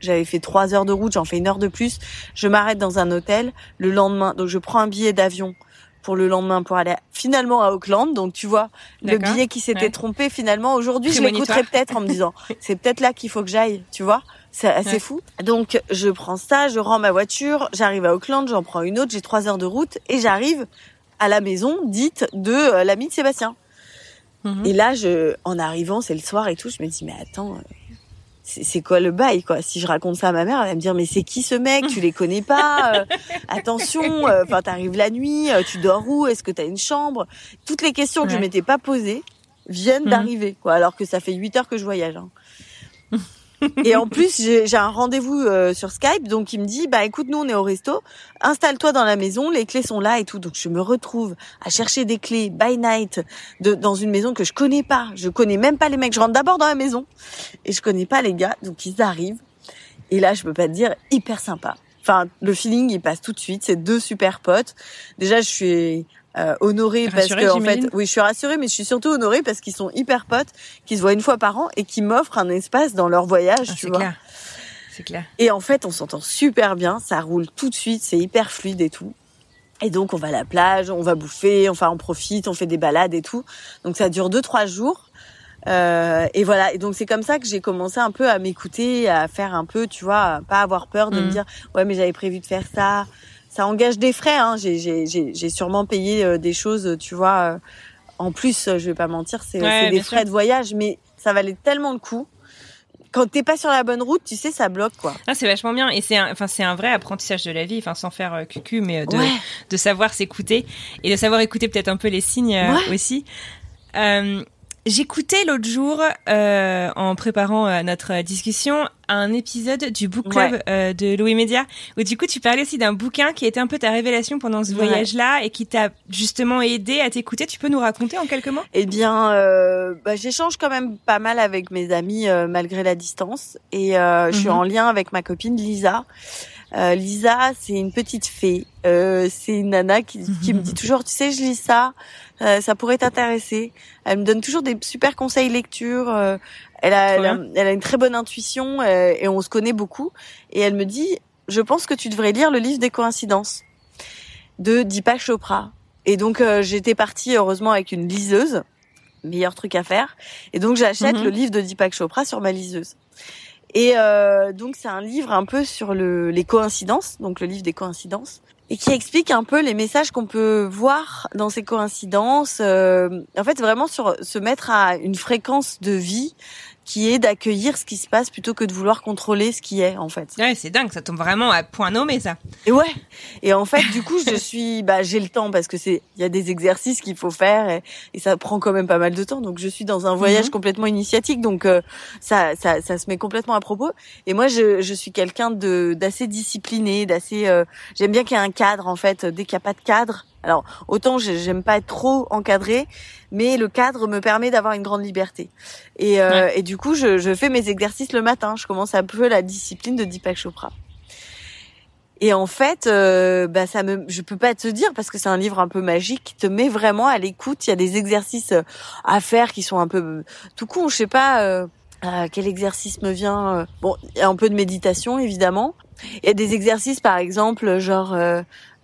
j'avais fait trois heures de route, j'en fais une heure de plus. Je m'arrête dans un hôtel le lendemain, donc je prends un billet d'avion pour le lendemain pour aller finalement à Auckland. Donc tu vois, le billet qui s'était trompé finalement aujourd'hui, je l'écouterai peut-être en me disant c'est peut-être là qu'il faut que j'aille, tu vois. C'est assez fou. Donc je prends ça, je rends ma voiture, j'arrive à Auckland, j'en prends une autre, j'ai trois heures de route et j'arrive à la maison dite de euh, l'ami de Sébastien. Mhm. Et là, je, en arrivant, c'est le soir et tout, je me dis mais attends, euh, c'est quoi le bail quoi? Si je raconte ça à ma mère, elle va me dire mais c'est qui ce mec? Tu les connais pas? Euh, Attention, euh, enfin t'arrives la nuit, euh, tu dors où? Est-ce que t'as une chambre? Toutes les questions que je m'étais pas posées viennent mhm. d'arriver quoi, alors que ça fait huit heures que je voyage. Hein. Et en plus, j'ai un rendez-vous euh, sur Skype, donc il me dit, bah écoute, nous on est au resto, installe-toi dans la maison, les clés sont là et tout. Donc je me retrouve à chercher des clés by night de, dans une maison que je connais pas. Je connais même pas les mecs. Je rentre d'abord dans la maison et je connais pas les gars, donc ils arrivent. Et là, je peux pas te dire, hyper sympa. Enfin, le feeling, il passe tout de suite. C'est deux super potes. Déjà, je suis euh, honorée parce que en fait, oui, je suis rassurée, mais je suis surtout honorée parce qu'ils sont hyper potes, qu'ils se voient une fois par an et qui m'offrent un espace dans leur voyage, ah, tu vois. Clair. C'est clair. Et en fait, on s'entend super bien, ça roule tout de suite, c'est hyper fluide et tout. Et donc, on va à la plage, on va bouffer, enfin, on profite, on fait des balades et tout. Donc, ça dure deux, trois jours. Euh, et voilà. Et donc, c'est comme ça que j'ai commencé un peu à m'écouter, à faire un peu, tu vois, pas avoir peur de me mm. dire, ouais, mais j'avais prévu de faire ça ça engage des frais. Hein. J'ai sûrement payé euh, des choses, tu vois. Euh, en plus, je vais pas mentir, c'est des frais de voyage, mais ça valait tellement le coup. Quand t'es pas sur la bonne route, tu sais, ça bloque quoi. Ah, c'est vachement bien et c'est enfin c'est un vrai apprentissage de la vie, enfin sans faire euh, cucu, mais de de savoir s'écouter et de savoir écouter peut-être un peu les signes aussi. J'écoutais l'autre jour, euh, en préparant euh, notre discussion, un épisode du book club euh, de Louis Média, où du coup tu parlais aussi d'un bouquin qui était un peu ta révélation pendant ce voyage-là et qui t'a justement aidé à t'écouter. Tu peux nous raconter en quelques mots? Eh bien, euh, bah, j'échange quand même pas mal avec mes amis malgré la distance, et je suis mhm. en lien avec ma copine Lisa. Euh, Lisa, c'est une petite fée. Euh, c'est une nana qui, me dit toujours, tu sais, je lis ça, euh, ça pourrait t'intéresser. Elle me donne toujours des super conseils lecture. Elle a, elle, a, une très bonne intuition et on se connaît beaucoup. Et elle me dit, je pense que tu devrais lire le livre des coïncidences de Deepak Chopra. Et donc j'étais partie heureusement avec une liseuse, meilleur truc à faire. Et donc j'achète mhm. le livre de Deepak Chopra sur ma liseuse. Et euh, donc c'est un livre un peu sur le, les coïncidences, donc le livre des coïncidences, et qui explique un peu les messages qu'on peut voir dans ces coïncidences. Euh, en fait, vraiment sur se mettre à une fréquence de vie qui est d'accueillir ce qui se passe plutôt que de vouloir contrôler ce qui est en fait. Ouais, c'est dingue, ça tombe vraiment à point nommé ça. Et ouais. Et en fait, du coup, je suis bah j'ai le temps parce que c'est il y a des exercices qu'il faut faire et, et, ça prend quand même pas mal de temps. Donc je suis dans un voyage mhm. complètement initiatique donc euh, ça, ça ça se met complètement à propos et moi je je suis quelqu'un de d'assez discipliné, d'assez euh, j'aime bien qu'il y ait un cadre en fait, dès qu'il n'y a pas de cadre, alors autant j'aime pas être trop encadré, mais le cadre me permet d'avoir une grande liberté. Et, euh, et du coup, je, je, fais mes exercices le matin. Je commence un peu la discipline de Deepak Chopra. Et en fait, euh, bah ça me, je peux pas te dire parce que c'est un livre un peu magique qui te met vraiment à l'écoute. Il y a des exercices euh, à faire qui sont un peu tout con. Je sais pas euh, quel exercice me vient. bon, il y a un peu de méditation évidemment. Il y a des exercices par exemple genre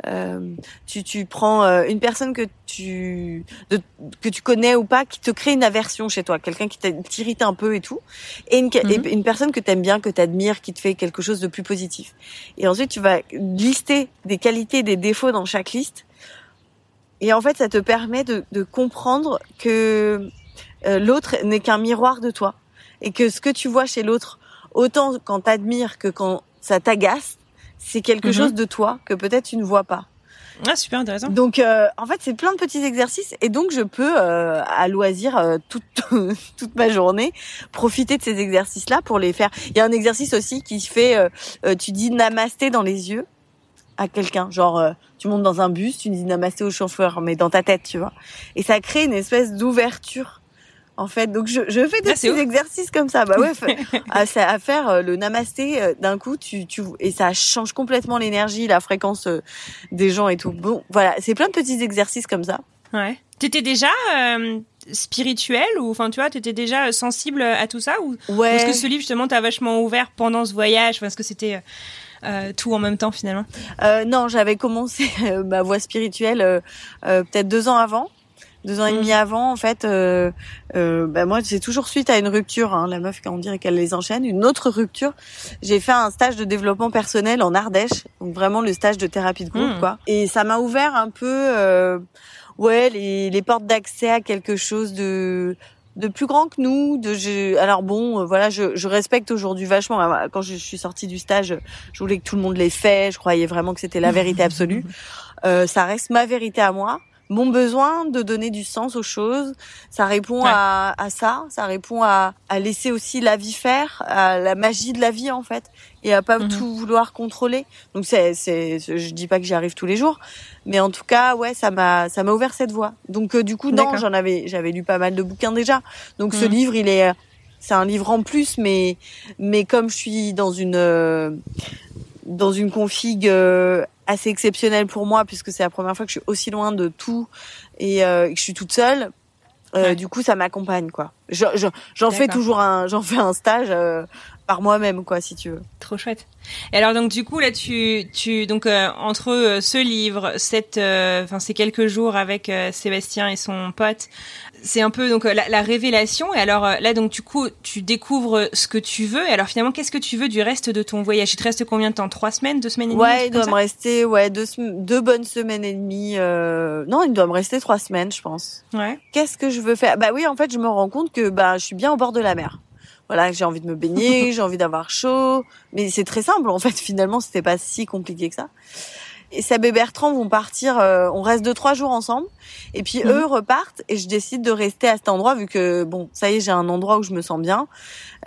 euh, tu, tu prends euh, une personne que tu de, que tu connais ou pas qui te crée une aversion chez toi, quelqu'un qui t'irrite un peu et tout, et une, mhm. une personne que t'aimes bien, que t'admires, qui te fait quelque chose de plus positif. Et ensuite tu vas lister des qualités, des défauts dans chaque liste. Et en fait, ça te permet de, de comprendre que euh, l'autre n'est qu'un miroir de toi et que ce que tu vois chez l'autre, autant quand t'admires que quand ça t'agace, c'est quelque mhm. chose de toi que peut-être tu ne vois pas. Ah, super intéressant. Donc, euh, en fait, c'est plein de petits exercices et donc je peux, euh, à loisir, euh, toute toute ma journée, profiter de ces exercices-là pour les faire. Il y a un exercice aussi qui fait, tu dis namasté dans les yeux à quelqu'un, genre tu montes dans un bus, tu dis namasté au chauffeur, mais dans ta tête, tu vois. Et ça crée une espèce d'ouverture en fait. Donc je, je fais des ah, petits exercices comme ça. Bah ouais, à, à, faire euh, le namasté euh, d'un coup, tu, tu et ça change complètement l'énergie, la fréquence euh, des gens et tout. Bon, voilà, c'est plein de petits exercices comme ça. Ouais. T'étais déjà euh, spirituel ou enfin tu vois, t'étais déjà sensible à tout ça ou ouais. est-ce que ce livre justement t'a vachement ouvert pendant ce voyage Est-ce que c'était euh, tout en même temps finalement? Euh, Non, j'avais commencé ma voie spirituelle peut-être deux ans avant deux ans et demi mm. avant, en fait, euh, euh, bah moi, c'est toujours suite à une rupture. Hein, la meuf, on dirait qu'elle les enchaîne. Une autre rupture. J'ai fait un stage de développement personnel en Ardèche, donc vraiment le stage de thérapie de groupe, mm. quoi. Et ça m'a ouvert un peu, euh, ouais, les, les portes d'accès à quelque chose de de plus grand que nous. De je, alors bon, euh, voilà, je, je respecte aujourd'hui vachement. Quand je, suis sortie du stage, je voulais que tout le monde l'ait fait. Je croyais vraiment que c'était la vérité absolue. Euh, ça reste ma vérité à moi mon besoin de donner du sens aux choses. Ça répond à, à, ça, ça répond à, à, laisser aussi la vie faire, à la magie de la vie en fait, et à pas mhm. tout vouloir contrôler. Donc c'est, c'est, je dis pas que j'y arrive tous les jours, mais en tout cas, ouais, ça m'a, ça m'a ouvert cette voie. Donc euh, du coup, non, j'en avais, j'avais lu pas mal de bouquins déjà. Donc ce mhm. livre, il est, c'est un livre en plus, mais, mais comme je suis dans une euh, dans une config euh, assez exceptionnelle pour moi puisque c'est la première fois que je suis aussi loin de tout et euh, que je suis toute seule. Euh, Du coup, ça m'accompagne quoi. J'en je, fais toujours un, j'en fais un stage euh, par moi-même quoi, si tu veux. Trop chouette. Et alors donc du coup là, tu, tu donc entre ce livre, cette, enfin ces quelques jours avec Sébastien et son pote, c'est un peu donc la, la, révélation. Et alors euh, là, donc du coup, tu découvres ce que tu veux. Et alors finalement, qu'est-ce que tu veux du reste de ton voyage? Il te reste combien de temps? Trois semaines, deux semaines et demie? Ouais, il doit me rester ouais deux, deux bonnes semaines et demie. Euh... Non, il doit me rester trois semaines, je pense. Ouais. Qu'est-ce que je veux faire? Bah oui, en fait, je me rends compte que bah je suis bien au bord de la mer. Voilà, j'ai envie de me baigner, j'ai envie d'avoir chaud. Mais c'est très simple en fait. Finalement, c'était pas si compliqué que ça et Seb et Bertrand vont partir. Euh, on reste deux trois jours ensemble, et puis eux mhm. repartent et je décide de rester à cet endroit vu que bon, ça y est, j'ai un endroit où je me sens bien.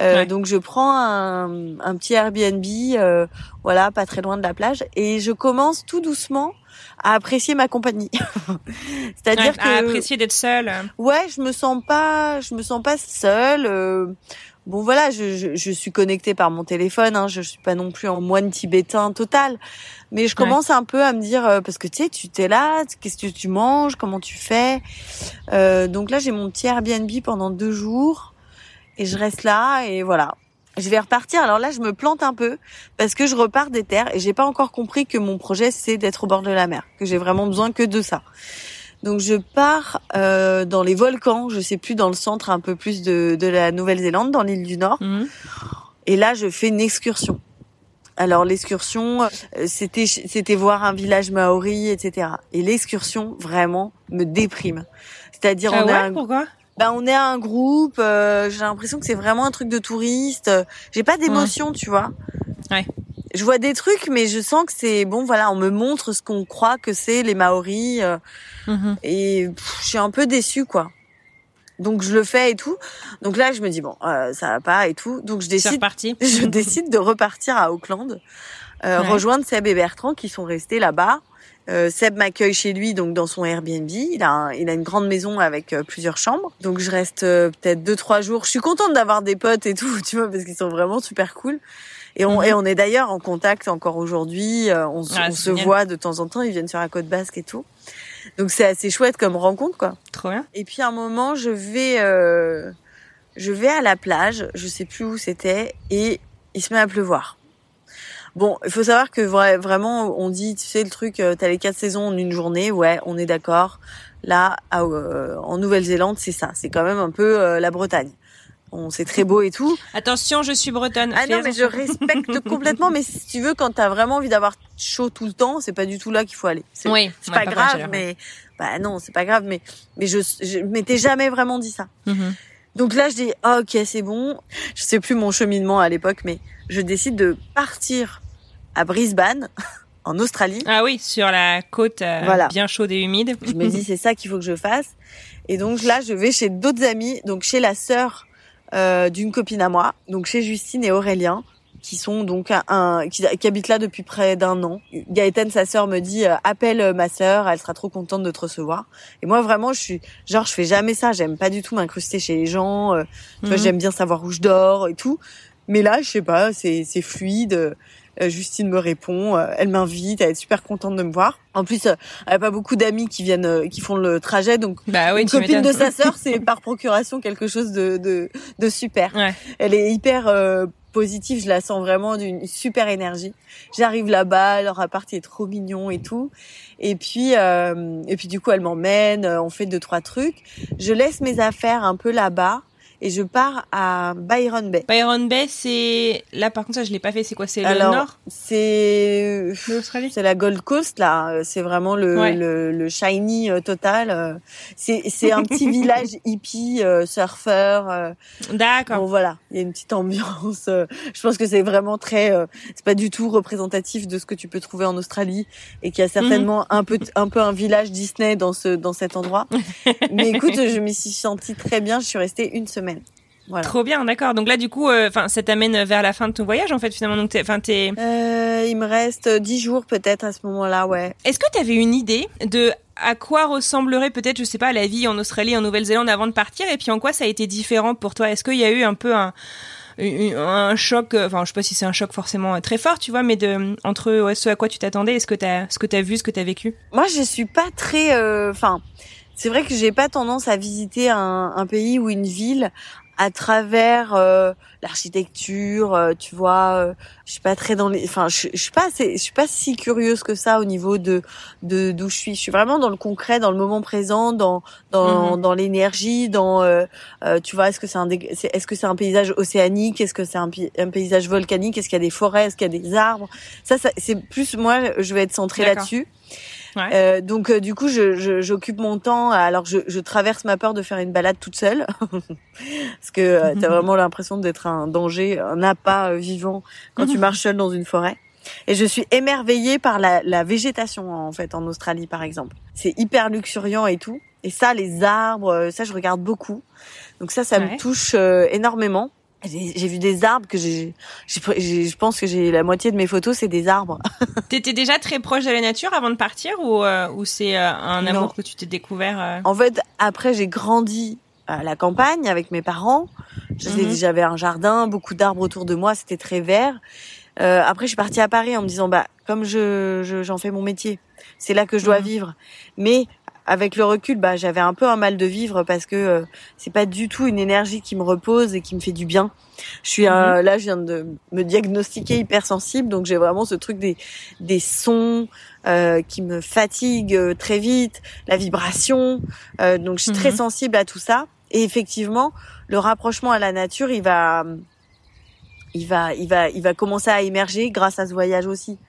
Euh, Donc je prends un, un petit Airbnb, euh, voilà, pas très loin de la plage, et je commence tout doucement à apprécier ma compagnie. C'est-à-dire que à apprécier d'être seule. Ouais, je me sens pas, je me sens pas seule. Bon voilà, je, je, je, suis connectée par mon téléphone, hein, je, je suis pas non plus en moine tibétain total, mais je commence un peu à me dire euh, parce que tu sais, tu t'es là, qu'est-ce que tu manges, comment tu fais? Euh, donc là, j'ai mon petit Airbnb pendant deux jours et je reste là et voilà. Je vais repartir. Alors là, je me plante un peu parce que je repars des terres et j'ai pas encore compris que mon projet c'est d'être au bord de la mer, que j'ai vraiment besoin que de ça. Donc je pars euh, dans les volcans, je sais plus dans le centre un peu plus de, de la Nouvelle-Zélande, dans l'île du Nord. Mhm. Et là, je fais une excursion. Alors l'excursion, euh, c'était c'était voir un village maori, etc. Et l'excursion vraiment me déprime. C'est-à-dire ah on ouais, un... pourquoi? Ben on est un groupe. Euh, j'ai l'impression que c'est vraiment un truc de touriste. J'ai pas d'émotion, tu vois. Ouais je vois des trucs, mais je sens que c'est bon. Voilà, on me montre ce qu'on croit que c'est les Maoris, euh, mhm. et je suis un peu déçue, quoi. Donc je le fais et tout. Donc là, je me dis bon, euh, ça va pas et tout. Donc je décide, je décide de repartir à Auckland, euh, rejoindre Seb et Bertrand qui sont restés là-bas. Euh, Seb m'accueille chez lui, donc dans son Airbnb. Il a, il a une grande maison avec euh, plusieurs chambres. Donc je reste euh, peut-être deux trois jours. Je suis contente d'avoir des potes et tout, tu vois, parce qu'ils sont vraiment super cool. Et on, et mhm. on est d'ailleurs en contact encore aujourd'hui. Euh, on, ah, on se voit de temps en temps. Ils viennent sur la côte basque et tout. Donc c'est assez chouette comme rencontre, quoi. Trop bien. Et puis à un moment, je vais, euh, je vais à la plage. Je sais plus où c'était et il se met à pleuvoir. Bon, il faut savoir que vraiment, on dit, tu sais, le truc, euh, t'as les quatre saisons en une journée. Ouais, on est d'accord. Là, en Nouvelle-Zélande, c'est ça. C'est quand même un peu la Bretagne c'est très beau et tout. Attention, je suis bretonne. Ah non, mais je respecte complètement. Mais si tu veux, quand t'as vraiment envie d'avoir chaud tout le temps, c'est pas du tout là qu'il faut aller. C'est oui, c'est pas, grave, mais bah non, c'est pas grave. Mais mais je je m'étais jamais vraiment dit ça. Mm-hmm. Donc là, je dis oh, ok, c'est bon. Je sais plus mon cheminement à l'époque, mais je décide de partir à Brisbane. en Australie. Ah oui, sur la côte euh, bien chaude et humide. je me dis c'est ça qu'il faut que je fasse. Et donc là, je vais chez d'autres amis, donc chez la sœur euh, d'une copine à moi, donc chez Justine et Aurélien, qui sont donc un, qui, qui habitent là depuis près d'un an. Gaëtan, sa sœur, me dit euh, appelle euh, ma sœur, elle sera trop contente de te recevoir. Et moi vraiment, je suis genre je fais jamais ça, j'aime pas du tout m'incruster chez les gens. Mhm. j'aime bien savoir où je dors et tout. Mais là, je sais pas, c'est c'est fluide. Euh, Justine me répond, euh, elle m'invite, elle est super contente de me voir. En plus, euh, elle a pas beaucoup d'amis qui viennent, qui font le trajet, donc bah oui, une copine de sa sœur, c'est par procuration quelque chose de de, de super. Ouais. Elle est hyper positive, je la sens vraiment d'une super énergie. J'arrive là-bas, leur appart est trop mignon et tout. Et puis et puis du coup, elle m'emmène, on fait deux trois trucs. Je laisse mes affaires un peu là-bas et je pars à Byron Bay. Byron Bay, c'est là par contre ça je l'ai pas fait. C'est quoi? C'est le nord? C'est l'Australie? c'est la Gold Coast là. C'est vraiment le Ouais. le, le shiny euh, total. euh. C'est c'est un petit village hippie, euh, surfeur. euh, D'accord. Bon voilà, il y a une petite ambiance. je pense que c'est vraiment très, c'est pas du tout représentatif de ce que tu peux trouver en Australie et qu'il y a certainement un peu un peu un village Disney dans ce dans cet endroit. Mais écoute, je m'y suis sentie très bien. Je suis restée une semaine. Voilà. Trop bien, d'accord. Donc là, du coup, euh, enfin, ça t'amène vers la fin de ton voyage, en fait, finalement. Donc, enfin, t'es. Euh, il me reste dix jours peut-être à ce moment-là, ouais. Est-ce que t'avais une idée de à quoi ressemblerait peut-être, je sais pas, la vie en Australie, en Nouvelle-Zélande avant de partir, et puis en quoi ça a été différent pour toi? Est-ce qu'il y a eu un peu un un choc, euh, enfin, je sais pas si c'est un choc forcément très fort, tu vois, mais de entre ouais, ce à quoi tu t'attendais, et ce que t'as, ce que t'as vu, ce que t'as vécu? Moi, je suis pas très, euh, enfin, c'est vrai que j'ai pas tendance à visiter un, un pays ou une ville à travers euh, l'architecture, euh, tu vois. euh, je suis pas très dans les, enfin, je, je suis pas, assez- je suis pas si curieuse que ça au niveau de de d'où je suis. Je suis vraiment dans le concret, dans le moment présent, dans dans Mhm. dans l'énergie, dans, euh, euh, tu vois, est-ce que c'est un, est-ce que c'est un paysage océanique, est-ce que c'est un, un paysage volcanique, est-ce qu'il y a des forêts, est-ce qu'il y a des arbres? Ça, ça c'est plus moi, je vais être centrée là-dessus. Ouais. Euh, donc euh, du coup, je- je- j'occupe mon temps. Alors je, je traverse ma peur de faire une balade toute seule, parce que euh, t'as vraiment l'impression d'être un danger, un appât euh, vivant quand tu marches seule dans une forêt. Et je suis émerveillée par la, la végétation en fait en Australie par exemple. C'est hyper luxuriant et tout. Et ça, les arbres, euh, ça je regarde beaucoup. Donc ça, ça Ouais. me touche euh, énormément. J'ai vu des arbres que j'ai, je pense que j'ai la moitié de mes photos, c'est des arbres. T'étais déjà très proche de la nature avant de partir, ou euh, ou c'est euh, un Non. amour que tu t'es découvert euh, En fait, après, j'ai grandi à la campagne avec mes parents. J'avais Mhm. j'avais un jardin, beaucoup d'arbres autour de moi, c'était très vert. Euh, après, je suis partie à Paris en me disant, bah, comme je je- j'en fais mon métier, c'est là que je dois Mhm. vivre. Mais avec le recul, bah, j'avais un peu un mal de vivre parce que euh, c'est pas du tout une énergie qui me repose et qui me fait du bien. Je suis euh, là, je viens de me diagnostiquer hypersensible, donc j'ai vraiment ce truc des des sons euh, qui me fatiguent euh, très vite, la vibration. Euh, donc je suis très Mhm. sensible à tout ça. Et effectivement, le rapprochement à la nature, il va, il va, il va, il va commencer à émerger grâce à ce voyage aussi.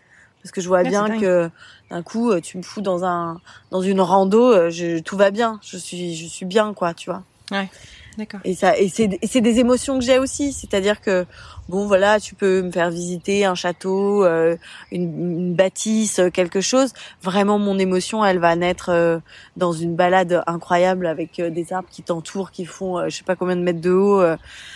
Parce que je vois Ouais, bien que d'un coup, euh, tu me fous dans un, dans une rando, euh, je, tout va bien. Je suis, je suis bien, quoi, tu vois. D'accord. Et ça, et c'est, et c'est des émotions que j'ai aussi. C'est-à-dire que, bon, voilà, tu peux me faire visiter un château, euh, une, une bâtisse, euh, quelque chose. Vraiment, mon émotion, elle va naître euh, dans une balade incroyable avec euh, des arbres qui t'entourent, qui font, euh, je sais pas combien de mètres de haut,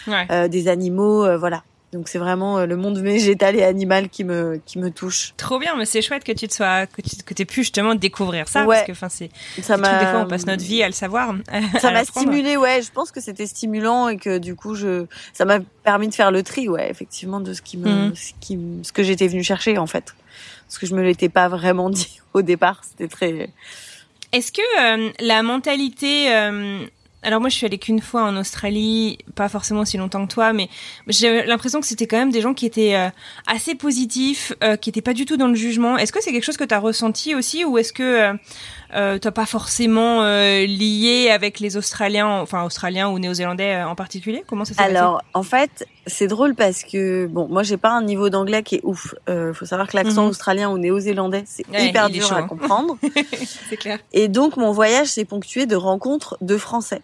Ouais. des animaux, euh, voilà. Donc c'est vraiment euh, le monde végétal et animal qui me, qui me touche. Trop bien, mais c'est chouette que tu te sois, que tu que t'aies pu justement découvrir ça, Ouais. parce que enfin c'est Ça des trucs, m'a, des fois on passe notre vie à le savoir. ça m'a stimulé, ouais. Je pense que c'était stimulant et que du coup, je, ça m'a permis de faire le tri, ouais, effectivement, de ce qui me, Mhm. ce qui, ce que j'étais venue chercher en fait, parce que je me l'étais pas vraiment dit au départ. C'était très. Est-ce que euh, la mentalité euh, alors moi je suis allée qu'une fois en Australie, pas forcément aussi longtemps que toi, mais j'ai l'impression que c'était quand même des gens qui étaient euh, assez positifs, euh, qui étaient pas du tout dans le jugement. Est-ce que c'est quelque chose que tu as ressenti aussi ou est-ce que euh, euh, t'as pas forcément euh, lié avec les Australiens, enfin Australiens ou Néo-Zélandais euh, en particulier? Comment ça s'est passé? Alors, en fait, c'est drôle parce que bon, moi, j'ai pas un niveau d'anglais qui est ouf. Euh, faut savoir que l'accent Mhm. australien ou néo-zélandais, c'est Ouais, hyper dur chaud, à hein. comprendre. C'est clair. Et donc, mon voyage s'est ponctué de rencontres de Français.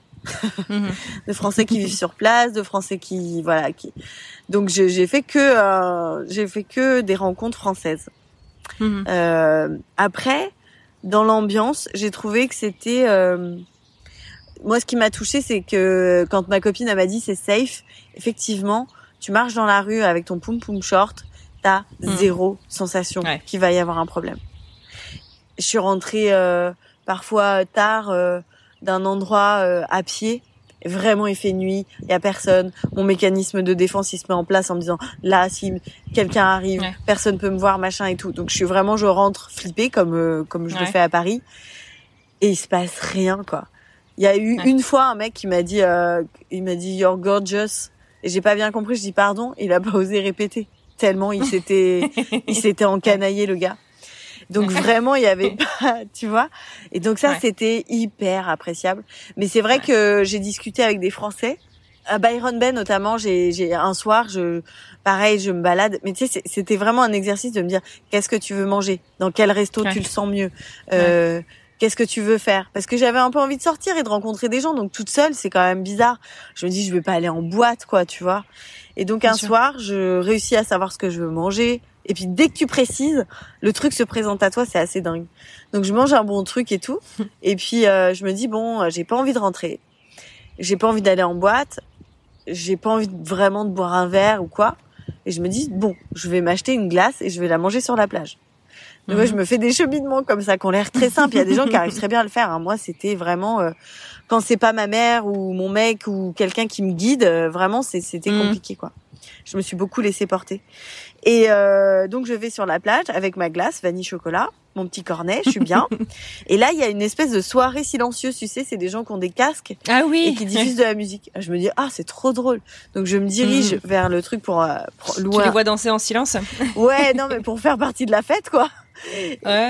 De Français qui vivent sur place, de Français qui voilà qui. Donc j'ai fait que euh, j'ai fait que des rencontres françaises. Mhm. Euh, après, dans l'ambiance, j'ai trouvé que c'était euh, moi ce qui m'a touché, c'est que quand ma copine m'a dit c'est safe, effectivement, tu marches dans la rue avec ton poum poum short, t'as Mhm. zéro sensation Ouais. qu'il va y avoir un problème. Je suis rentrée euh, parfois tard euh, d'un endroit euh, à pied. Vraiment, il fait nuit, il y a personne. Mon mécanisme de défense, il se met en place en me disant là, si quelqu'un arrive, Ouais. personne peut me voir, machin et tout. Donc, je suis vraiment, je rentre flippée comme euh, comme je le fais à Paris, et il se passe rien quoi. Il y a eu Ouais. une fois un mec qui m'a dit, euh, il m'a dit you're gorgeous, et j'ai pas bien compris. Je dis pardon, il a pas osé répéter tellement il s'était il s'était encanaillé le gars. Donc vraiment, il y avait pas, tu vois. Et donc ça, Ouais. c'était hyper appréciable. Mais c'est vrai Ouais. que j'ai discuté avec des Français À Byron Bay notamment, j'ai, j'ai un soir, je, pareil, je me balade. Mais tu sais, c'était vraiment un exercice de me dire, qu'est-ce que tu veux manger? Dans quel resto tu le sens mieux? Euh, Qu'est-ce que tu veux faire? Parce que j'avais un peu envie de sortir et de rencontrer des gens. Donc toute seule, c'est quand même bizarre. Je me dis, je vais pas aller en boîte, quoi, tu vois. Et donc un soir, je réussis à savoir ce que je veux manger. Et puis dès que tu précises, le truc se présente à toi, c'est assez dingue. Donc je mange un bon truc et tout. Et puis euh, je me dis bon, j'ai pas envie de rentrer. J'ai pas envie d'aller en boîte j'ai pas envie vraiment de boire un verre ou quoi. Et je me dis, bon, je vais m'acheter une glace et je vais la manger sur la plage. Donc je me fais des cheminements comme ça qui ont l'air très simples. Il y a des gens qui arrivent très bien à le faire. Hein. Moi, c'était vraiment euh, quand c'est pas ma mère ou mon mec ou quelqu'un qui me guide, euh, vraiment c'était mhm. compliqué quoi. Je me suis beaucoup laissé porter. Et euh, donc je vais sur la plage avec ma glace vanille chocolat mon petit cornet, je suis bien. et là, il y a une espèce de soirée silencieuse, tu sais, c'est des gens qui ont des casques ah oui. et qui diffusent de la musique. Je me dis ah c'est trop drôle. Donc je me dirige mm. vers le truc pour, euh, Tu les vois danser en silence Ouais, non mais pour faire partie de la fête quoi.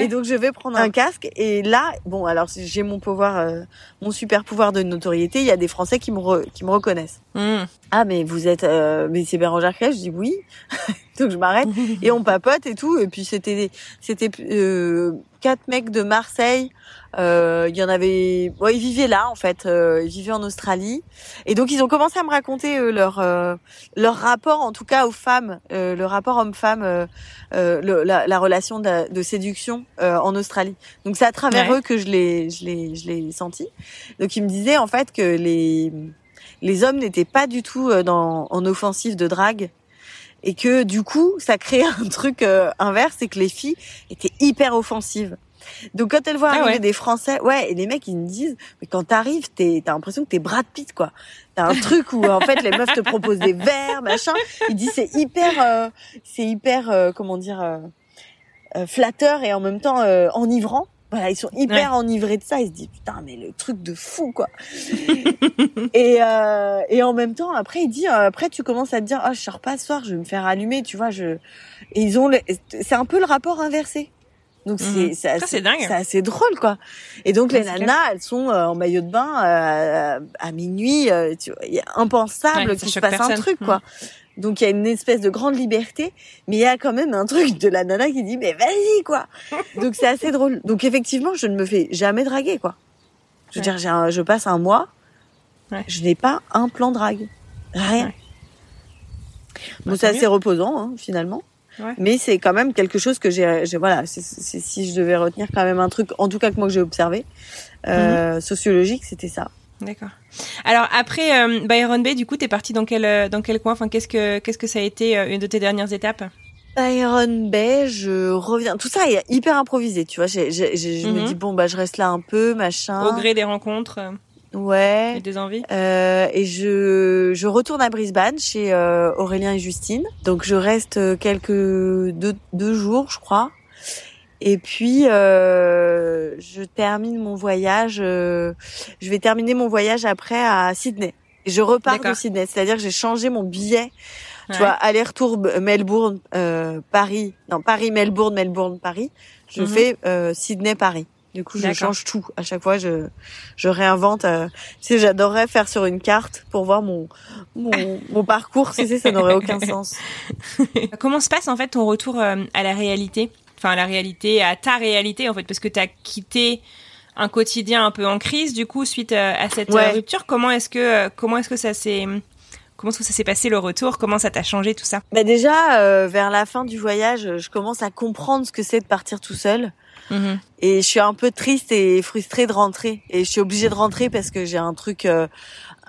Et donc je vais prendre un casque et là, bon alors j'ai mon pouvoir, euh, mon super pouvoir de notoriété. Il y a des Français qui me qui me reconnaissent. Mm. Ah mais vous êtes, euh, mais c'est Bérangère Crèche Je dis oui. donc je m'arrête et on papote et tout. Et puis c'était c'était euh, quatre mecs de Marseille. Euh, il y en avait, bon, ils vivaient là en fait, euh, ils vivaient en Australie, et donc ils ont commencé à me raconter euh, leur euh, leur rapport, en tout cas aux femmes, le rapport homme-femme, la, la, relation de, de séduction en Australie. Donc c'est à travers eux que je l'ai je l'ai je l'ai senti. Donc ils me disaient en fait que les les hommes n'étaient pas du tout dans en offensive de drague et que du coup ça créait un truc euh, inverse c'est que les filles étaient hyper offensives donc quand elles voient ah arriver des Français, ouais, et les mecs ils me disent, mais quand t'arrives, t'es, t'as l'impression que t'es Brad Pitt quoi. T'as un truc où en fait les meufs te proposent des verres, machin. Ils disent c'est hyper, euh, c'est hyper, euh, comment dire, flatteur et en même temps enivrant voilà, ils sont hyper enivrés de ça. Ils se disent putain, mais le truc de fou quoi. et euh, et en même temps, après, il dit euh, après tu commences à te dire ah je sors pas ce soir, je vais me faire allumer, tu vois. Je et ils ont c'est un peu le rapport inversé. Donc c'est mhm. c'est assez, c'est assez drôle quoi. Et donc les nanas, elles sont euh, en maillot de bain euh, à minuit. tu vois, impensable qu'il se passe un truc quoi. Mhm. Donc il y a une espèce de grande liberté, mais il y a quand même un truc de la nana qui dit mais vas-y quoi. Donc c'est assez drôle. Donc effectivement, je ne me fais jamais draguer quoi. Je veux dire, je passe un mois, je n'ai pas un plan drague, rien. Bon, bah, c'est assez reposant hein, finalement. Mais c'est quand même quelque chose que j'ai, voilà, si je devais retenir quand même un truc, en tout cas que moi que j'ai observé, euh, mhm. sociologique, c'était ça. D'accord. Alors après euh, Byron Bay, du coup, t'es parti dans quel euh, dans quel coin? Enfin, qu'est-ce que qu'est-ce que ça a été euh, une de tes dernières étapes? Byron Bay, je reviens. Tout ça est hyper improvisé, tu vois. je me mhm. dis bon bah je reste là un peu, machin. Au gré des rencontres. Ouais. Et des envies. et je je retourne à Brisbane chez Aurélien et Justine. Donc je reste quelques deux deux jours, je crois. Et puis, euh, je termine mon voyage. Euh, je vais terminer mon voyage après à Sydney. je repars de Sydney, c'est-à-dire que j'ai changé mon billet. Tu vois, aller-retour Melbourne, euh, Paris. Non, Paris, Melbourne, Melbourne, Paris. Je mhm. fais euh, Sydney, Paris. Du coup, je change tout. À chaque fois, je, je réinvente. Euh, tu sais, j'adorerais faire sur une carte pour voir mon, mon, mon parcours. Tu sais, ça n'aurait aucun sens. Comment se passe en fait ton retour à la réalité? Enfin la réalité, à ta réalité en fait, parce que tu as quitté un quotidien un peu en crise du coup suite euh, à, cette euh, rupture. Comment est-ce que euh, comment est-ce que ça s'est Comment est-ce que ça s'est passé le retour? Comment ça t'a changé tout ça? Bah déjà vers la fin du voyage, je commence à comprendre ce que c'est de partir tout seul. Mm-hmm. Et je suis un peu triste et frustrée de rentrer. Et je suis obligée de rentrer parce que j'ai un truc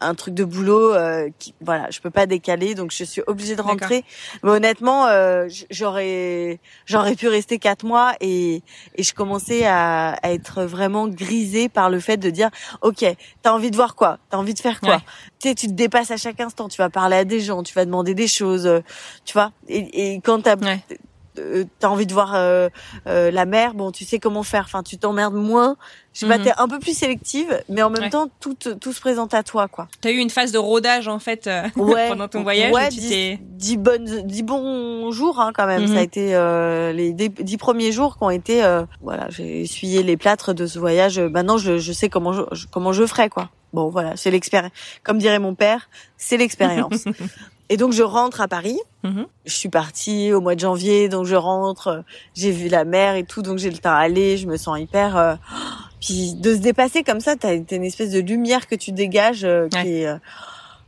un truc de boulot euh, qui voilà je peux pas décaler donc je suis obligée de rentrer. Mais honnêtement euh, j'aurais j'aurais pu rester quatre mois et et je commençais à, à, être vraiment grisée par le fait de dire ok t'as envie de voir quoi? T'as envie de faire quoi? Tu sais tu te dépasses à chaque instant. Tu vas parler à des gens tu vas demander des choses euh, tu vois? Et, et quand t'as t'as envie de voir euh, euh, la mer, bon, tu sais comment faire. Enfin, tu t'emmerdes moins. Je sais pas, mhm. t'es un peu plus sélective, mais en même temps, tout, tout se présente à toi, quoi. T'as eu une phase de rodage en fait pendant ton voyage. Ouais, dix, bonnes, dix bons jours hein, quand même. Ça a mhm. été les dix premiers jours qui ont été. voilà, j'ai essuyé les plâtres de ce voyage. Maintenant, je, je sais comment je, comment je ferai, quoi. Bon, voilà, c'est l'expérience. Comme dirait mon père, c'est l'expérience. Et donc je rentre à Paris. Mhm. Je suis partie au mois de janvier, donc je rentre. J'ai vu la mer et tout, donc j'ai le temps à aller. Je me sens hyper. euh, Puis de se dépasser comme ça, t'as une espèce de lumière que tu dégages euh, qui Ouais. est. euh,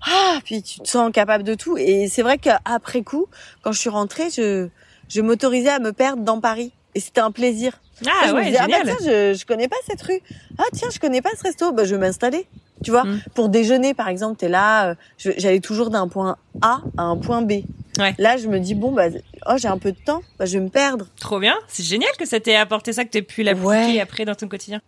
Ah, puis tu te sens capable de tout. Et c'est vrai qu'après coup, quand je suis rentrée, je je m'autorisais à me perdre dans Paris. Et c'était un plaisir. Ah je me ouais, disais, ah bah génial. tiens, je, je connais pas cette rue. Ah tiens, je connais pas ce resto. Bah je vais m'installer. Tu vois, Mm. pour déjeuner par exemple, t'es là, euh, j'allais toujours d'un point A à un point B. Ouais. Là, je me dis bon bah oh j'ai un peu de temps, bah je vais me perdre. Trop bien. C'est génial que ça t'ait apporté ça, que t'aies pu l'appliquer Ouais. après dans ton quotidien.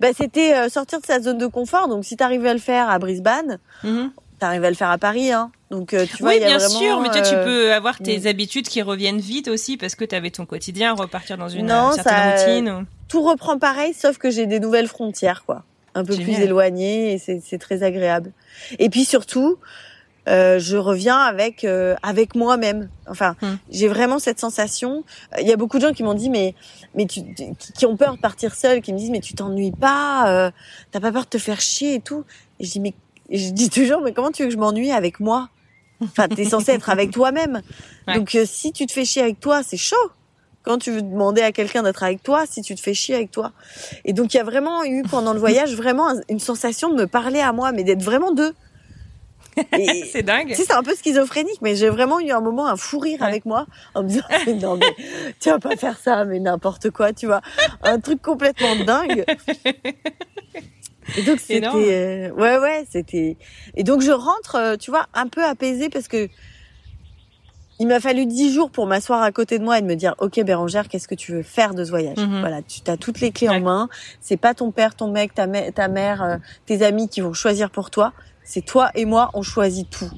Bah c'était euh, sortir de sa zone de confort. Donc si t'arrivais à le faire à Brisbane, Mhm. t'arrives à le faire à Paris, hein. Donc euh, tu vois, oui, il y a bien vraiment, sûr, mais tu, vois, tu peux avoir tes mm. habitudes qui reviennent vite aussi parce que t'avais ton quotidien, repartir dans une Non, certaine ça- routine. ou- tout reprend pareil, sauf que j'ai des nouvelles frontières, quoi. Un peu Génial. plus éloignées et c'est très agréable. Et puis surtout, euh, je reviens avec euh, avec moi-même. Enfin, Hmm. j'ai vraiment cette sensation. Il y a beaucoup de gens qui m'ont dit mais mais tu qui, qui ont peur de partir seul, qui me disent mais tu t'ennuies pas, euh, t'as pas peur de te faire chier et tout. Et je dis mais je dis toujours mais comment tu veux que je m'ennuie avec moi? Enfin, t'es censé être avec toi-même. Ouais. Donc euh, si tu te fais chier avec toi, c'est chaud. Quand tu veux demander à quelqu'un d'être avec toi, si tu te fais chier avec toi. Et donc il y a vraiment eu pendant le voyage vraiment un- une sensation de me parler à moi, mais d'être vraiment deux. C'est dingue. tu sais, c'est un peu schizophrénique, mais j'ai vraiment eu un moment un fou rire Ouais. avec moi en me disant mais non mais tu vas pas faire ça, mais n'importe quoi, tu vois, un truc complètement dingue. Et donc c'était euh, ouais ouais c'était et donc je rentre euh, tu vois un peu apaisée parce que il m'a fallu dix jours pour m'asseoir à côté de moi et de me dire ok Bérangère qu'est-ce que tu veux faire de ce voyage Mhm. voilà tu as toutes les clés Ouais. en main c'est pas ton père ton mec ta, mè- ta mère euh, tes amis qui vont choisir pour toi c'est toi et moi on choisit tout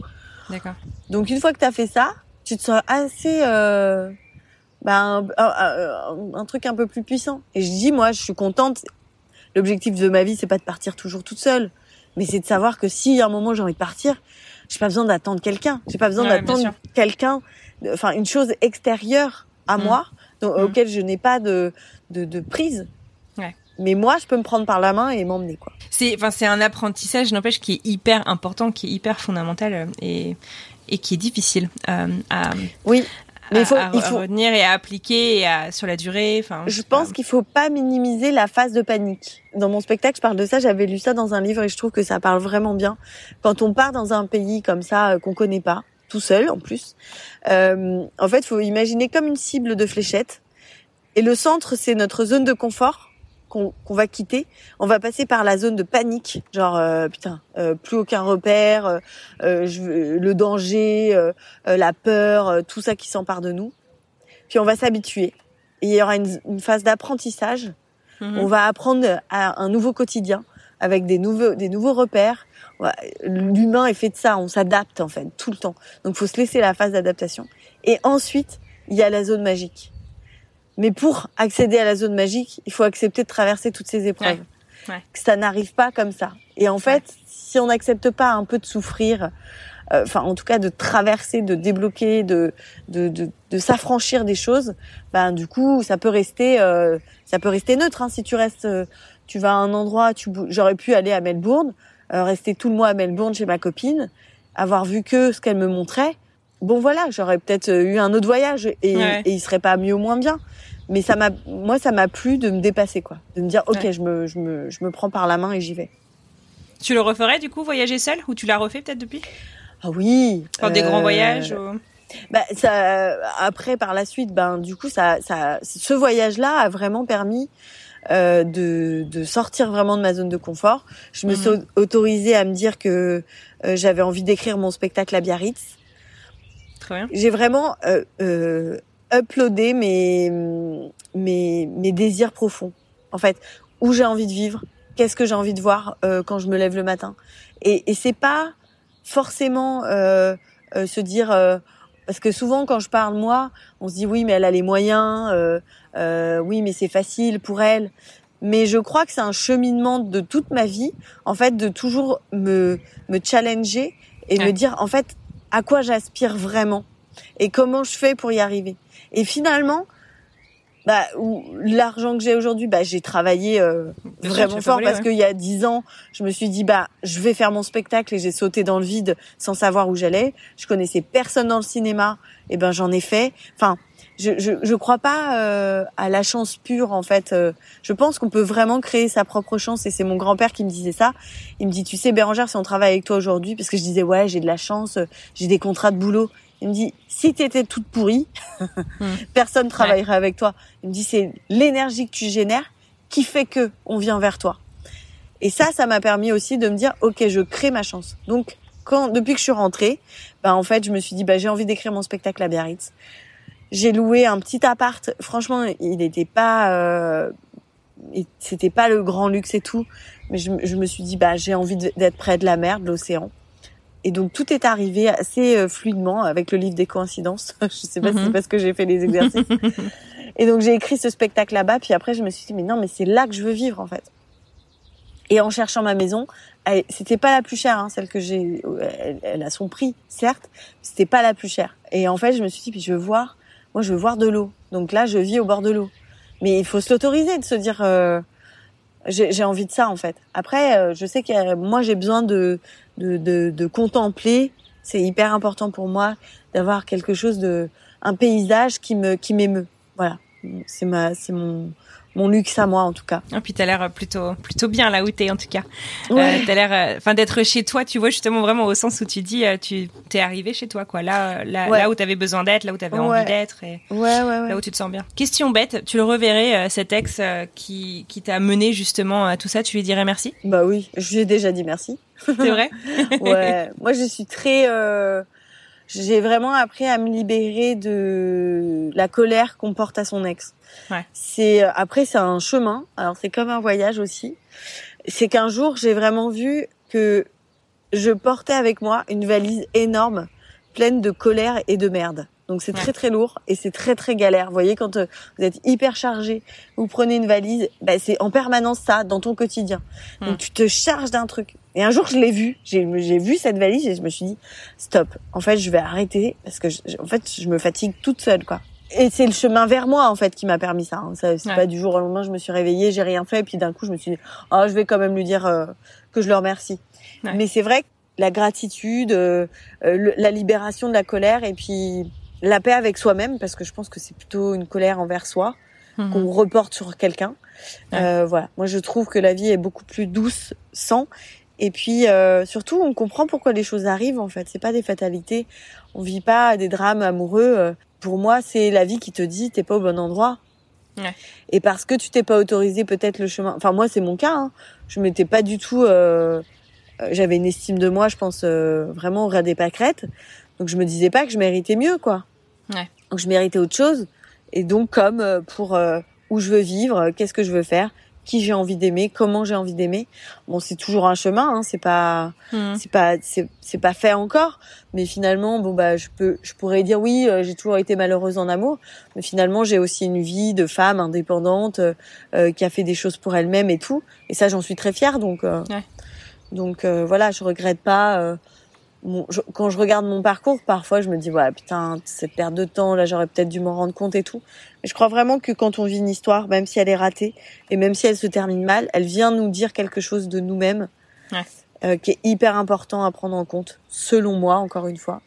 D'accord. donc une fois que tu as fait ça, tu te sens assez euh, bah, un, un- un- un truc un peu plus puissant. Et je dis moi, je suis contente. L'objectif de ma vie, c'est pas de partir toujours toute seule, mais c'est de savoir que si à un moment j'ai envie de partir, j'ai pas besoin d'attendre quelqu'un. J'ai pas besoin Ouais, d'attendre quelqu'un, enfin une chose extérieure à Mm. moi, donc, Mm. auquel je n'ai pas de, de, de prise. Ouais. Mais moi, je peux me prendre par la main et m'emmener quoi. C'est, enfin, c'est un apprentissage, n'empêche, qui est hyper important, qui est hyper fondamental euh, et et qui est difficile euh, à, Oui, mais à- il faut, à, il à faut, retenir et à appliquer et à, sur la durée. Enfin, Je pense qu'il faut pas minimiser la phase de panique. Dans mon spectacle, je parle de ça. J'avais lu ça dans un livre et je trouve que ça parle vraiment bien. Quand on part dans un pays comme ça euh, qu'on connaît pas, tout seul en plus, euh, en fait, faut imaginer comme une cible de fléchette. Et le centre, c'est notre zone de confort qu'on va quitter. On va passer par la zone de panique, genre euh, putain, euh, plus aucun repère, euh, euh, je, le danger, euh, euh, la peur, euh, tout ça qui s'empare de nous. Puis on va s'habituer. Et il y aura une, une phase d'apprentissage. Mhm. On va apprendre à un nouveau quotidien avec des nouveaux, des nouveaux repères. L'humain est fait de ça, on s'adapte en fait tout le temps. Donc faut se laisser la phase d'adaptation. Et ensuite, il y a la zone magique. Mais pour accéder à la zone magique, il faut accepter de traverser toutes ces épreuves. Ouais. Ouais. Que ça n'arrive pas comme ça. Et en fait, si on n'accepte pas un peu de souffrir, euh, enfin en tout cas de traverser, de débloquer, de de, de, de s'affranchir des choses, ben du coup ça peut rester euh, ça peut rester neutre. Hein, si tu restes, euh, tu vas à un endroit, tu j'aurais pu aller à Melbourne, euh, rester tout le mois à Melbourne chez ma copine, avoir vu que ce qu'elle me montrait. Bon voilà, j'aurais peut-être euh, eu un autre voyage et, Ouais. et il serait pas mieux ou moins bien. Mais ça m'a, moi ça m'a plu de me dépasser quoi, de me dire ok Ouais. je me je me je me prends par la main et j'y vais. Tu le referais du coup, voyager seul, ou tu l'as refait peut-être depuis? Ah oui. Faire des grands euh, voyages ou- Bah, ça, après, par la suite, ben, du coup, ça, ça, ce voyage-là a vraiment permis euh, de, de sortir vraiment de ma zone de confort. Je me Mhm. suis autorisée à me dire que euh, j'avais envie d'écrire mon spectacle à Biarritz. Bien. J'ai vraiment euh, euh, uploadé mes, mes, mes désirs profonds. En fait, où j'ai envie de vivre, qu'est-ce que j'ai envie de voir euh, quand je me lève le matin. Et, et c'est pas forcément euh, euh, se dire parce que souvent quand je parle moi, on se dit oui mais elle a les moyens, oui mais c'est facile pour elle. Mais je crois que c'est un cheminement de toute ma vie, en fait, de toujours me me challenger et Ouais. me dire en fait à quoi j'aspire vraiment et comment je fais pour y arriver. Et finalement, bah l'argent que j'ai aujourd'hui bah j'ai travaillé euh, vraiment fort parce qu'il y a dix ans je me suis dit bah je vais faire mon spectacle et j'ai sauté dans le vide sans savoir où j'allais. Je connaissais personne dans le cinéma. Et ben j'en ai fait. Enfin je, je, je crois pas euh, à la chance pure en fait. Euh, je pense qu'on peut vraiment créer sa propre chance et c'est mon grand-père qui me disait ça. Il me dit tu sais Bérangère si on travaille avec toi aujourd'hui parce que je disais ouais j'ai de la chance, j'ai des contrats de boulot. Il me dit, si tu étais toute pourrie, hmm. personne travaillerait avec toi. Il me dit, c'est l'énergie que tu génères qui fait que on vient vers toi. Et ça, ça m'a permis aussi de me dire, ok, je crée ma chance. Donc, quand depuis que je suis rentrée, bah en fait, je me suis dit, bah j'ai envie d'écrire mon spectacle à Biarritz. J'ai loué un petit appart. Franchement, il n'était pas, euh, c'était pas le grand luxe et tout, mais je, je me suis dit, bah j'ai envie d'être près de la mer, de l'océan. Et donc tout est arrivé assez euh, fluidement avec le livre des coïncidences. je sais pas si c'est mhm. parce que j'ai fait les exercices. et donc j'ai écrit ce spectacle là-bas. Puis après je me suis dit mais non mais c'est là que je veux vivre en fait. Et en cherchant ma maison, c'était pas la plus chère, hein, celle que j'ai. Elle, a son prix, certes, c'était pas la plus chère. Et en fait, je me suis dit, puis je veux voir. Moi, je veux voir de l'eau. Donc là, je vis au bord de l'eau. Mais il faut se l'autoriser de se dire, euh, j'ai envie de ça en fait. Après, euh, je sais que moi, j'ai besoin de de, de, de contempler. C'est hyper important pour moi d'avoir quelque chose de, un paysage qui me, qui m'émeut. Voilà. C'est ma, c'est mon, mon luxe à moi en tout cas. Et ah, puis t'as l'air plutôt plutôt bien là où t'es en tout cas. Euh, t'as l'air, euh, enfin d'être chez toi, tu vois justement vraiment au sens où tu dis euh, tu t'es arrivé chez toi quoi, là là, là où t'avais besoin d'être, là où t'avais avais envie d'être et ouais, ouais, là où tu te sens bien. Question bête, tu le reverrais cet ex qui qui t'a mené justement à tout ça, tu lui dirais merci? Bah oui, je lui ai déjà dit merci. C'est vrai? Ouais, moi je suis très j'ai vraiment appris à me libérer de la colère qu'on porte à son ex. Ouais. C'est euh, après c'est un chemin. Alors c'est comme un voyage aussi. C'est qu'un jour j'ai vraiment vu que je portais avec moi une valise énorme pleine de colère et de merde. Donc c'est très très lourd et c'est très très galère. Vous voyez quand euh, vous êtes hyper chargé, vous prenez une valise, bah, c'est en permanence ça dans ton quotidien. Donc hmm. tu te charges d'un truc. Et un jour je l'ai vu, j'ai vu cette valise et je me suis dit stop. En fait je vais arrêter parce que je, en fait je me fatigue toute seule quoi. Et c'est le chemin vers moi en fait qui m'a permis ça. Hein. ça c'est pas du jour au lendemain je me suis réveillée, j'ai rien fait et puis d'un coup je me suis dit oh je vais quand même lui dire euh, que je le remercie. Mais c'est vrai que la gratitude, euh, la libération de la colère et puis la paix avec soi-même parce que je pense que c'est plutôt une colère envers soi mhm. qu'on reporte sur quelqu'un. Euh, voilà, moi je trouve que la vie est beaucoup plus douce sans. Et puis euh, surtout, on comprend pourquoi les choses arrivent. En fait, c'est pas des fatalités. On vit pas des drames amoureux. Euh, pour moi, c'est la vie qui te dit t'es pas au bon endroit. Ouais. Et parce que tu t'es pas autorisé peut-être le chemin. Enfin moi, c'est mon cas. Hein. Je m'étais pas du tout. Euh, j'avais une estime de moi, je pense vraiment au ras des pâquerettes. Donc je me disais pas que je méritais mieux, quoi. Ouais. Donc je méritais autre chose. Et donc comme euh, pour euh, où je veux vivre, euh, qu'est-ce que je veux faire, qui j'ai envie d'aimer, comment j'ai envie d'aimer. Bon, c'est toujours un chemin, hein, c'est pas, mmh. c'est pas, c'est pas fait encore. Mais finalement, bon bah, je peux, je pourrais dire oui, j'ai toujours été malheureuse en amour, mais finalement, j'ai aussi une vie de femme indépendante qui a fait des choses pour elle-même et tout. Et ça, j'en suis très fière. Donc, ouais. donc voilà, je regrette pas quand je regarde mon parcours, parfois je me dis voilà putain cette perte de temps là j'aurais peut-être dû m'en rendre compte et tout. Je crois vraiment que quand on vit une histoire, même si elle est ratée et même si elle se termine mal, elle vient nous dire quelque chose de nous-mêmes ouais. euh, qui est hyper important à prendre en compte, selon moi encore une fois.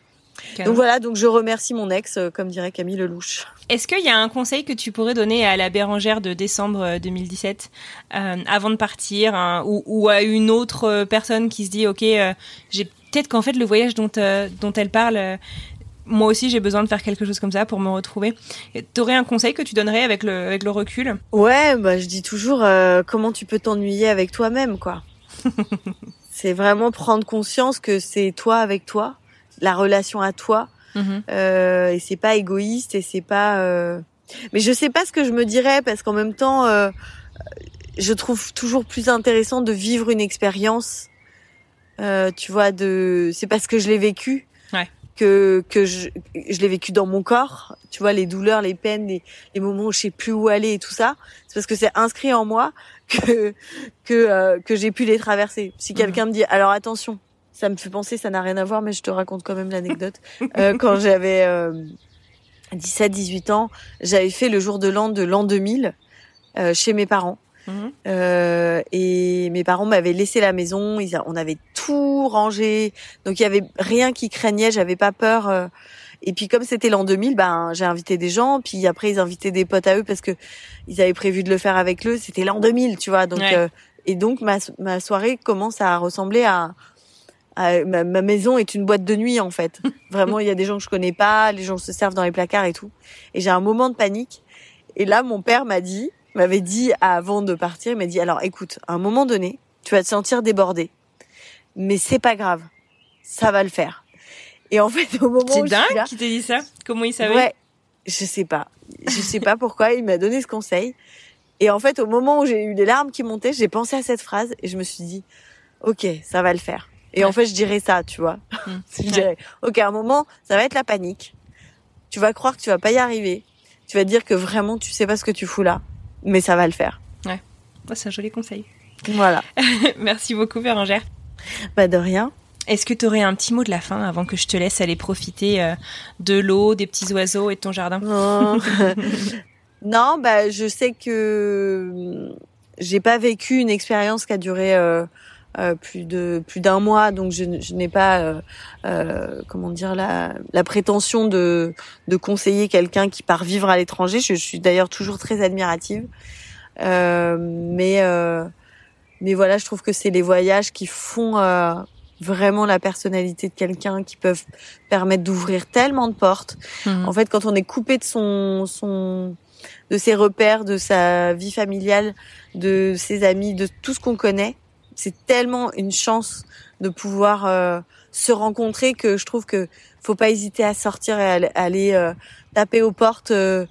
Donc voilà, donc je remercie mon ex, euh, comme dirait Camille Lelouch. Est-ce qu'il y a un conseil que tu pourrais donner à la Bérangère de décembre 2017 euh, avant de partir, hein, ou, ou, à une autre personne qui se dit ok, j'ai peut-être qu'en fait le voyage dont, euh, dont elle parle, moi aussi j'ai besoin de faire quelque chose comme ça pour me retrouver. T'aurais un conseil que tu donnerais avec le, avec le recul? Ouais, bah je dis toujours euh, comment tu peux t'ennuyer avec toi-même quoi. c'est vraiment prendre conscience que c'est toi avec toi, la relation à toi, mhm. et c'est pas égoïste et c'est pas. Mais je sais pas ce que je me dirais parce qu'en même temps, je trouve toujours plus intéressant de vivre une expérience euh, tu vois, de, c'est parce que je l'ai vécu. Que, que je, je l'ai vécu dans mon corps, tu vois, les douleurs, les peines, les, les moments où je sais plus où aller et tout ça. C'est parce que c'est inscrit en moi que que euh, que j'ai pu les traverser. Si quelqu'un me dit, alors attention, ça me fait penser, ça n'a rien à voir, mais je te raconte quand même l'anecdote. euh, quand j'avais 17-18 ans, j'avais fait le jour de l'an de l'an 2000 euh, chez mes parents. Mhm. Euh, et mes parents m'avaient laissé la maison, ils on avait tout rangé, donc il y avait rien qui craignait, j'avais pas peur. euh. et puis comme c'était l'an 2000, ben j'ai invité des gens, puis après ils invitaient des potes à eux parce que ils avaient prévu de le faire avec eux. C'était l'an 2000, tu vois. Donc Ouais. euh, et donc ma ma soirée commence à ressembler à, à- ma, ma maison est une boîte de nuit en fait. Vraiment, il y a des gens que je connais pas, les gens se servent dans les placards et tout. Et j'ai un moment de panique. Et là, mon père m'a dit, m'avait dit avant de partir, il m'a dit alors écoute, à un moment donné, tu vas te sentir débordé, mais c'est pas grave, ça va le faire. Et en fait, au moment C'est où je suis là, dingue qui t'a dit ça Comment il savait ouais, je sais pas, je sais pas pourquoi il m'a donné ce conseil. Et en fait, au moment où j'ai eu les larmes qui montaient, j'ai pensé à cette phrase et je me suis dit, ok, ça va le faire. Et en fait, je dirais ça, tu vois. Mm. je dirais, ok, à un moment, ça va être la panique. Tu vas croire que tu vas pas y arriver. Tu vas te dire que vraiment, tu sais pas ce que tu fous là, mais ça va le faire. Oh, c'est un joli conseil. Voilà. Merci beaucoup, Bérangère. Bah de rien. Est-ce que tu aurais un petit mot de la fin avant que je te laisse aller profiter euh, de l'eau, des petits oiseaux et de ton jardin? Non, non bah je sais que hum, j'ai pas vécu une expérience qui a duré euh, euh, plus de plus d'un mois, donc je, je n'ai pas euh, euh, comment dire la, la prétention de de conseiller quelqu'un qui part vivre à l'étranger. Je, je suis d'ailleurs toujours très admirative, Euh, mais euh, mais voilà, je trouve que c'est les voyages qui font euh, vraiment la personnalité de quelqu'un, qui peuvent permettre d'ouvrir tellement de portes. Mhm. En fait, quand on est coupé de son, son, de ses repères, de sa vie familiale, de ses amis, de tout ce qu'on connaît, c'est tellement une chance de pouvoir euh, se rencontrer que je trouve que faut pas hésiter à sortir et à aller, aller, euh, taper aux portes euh,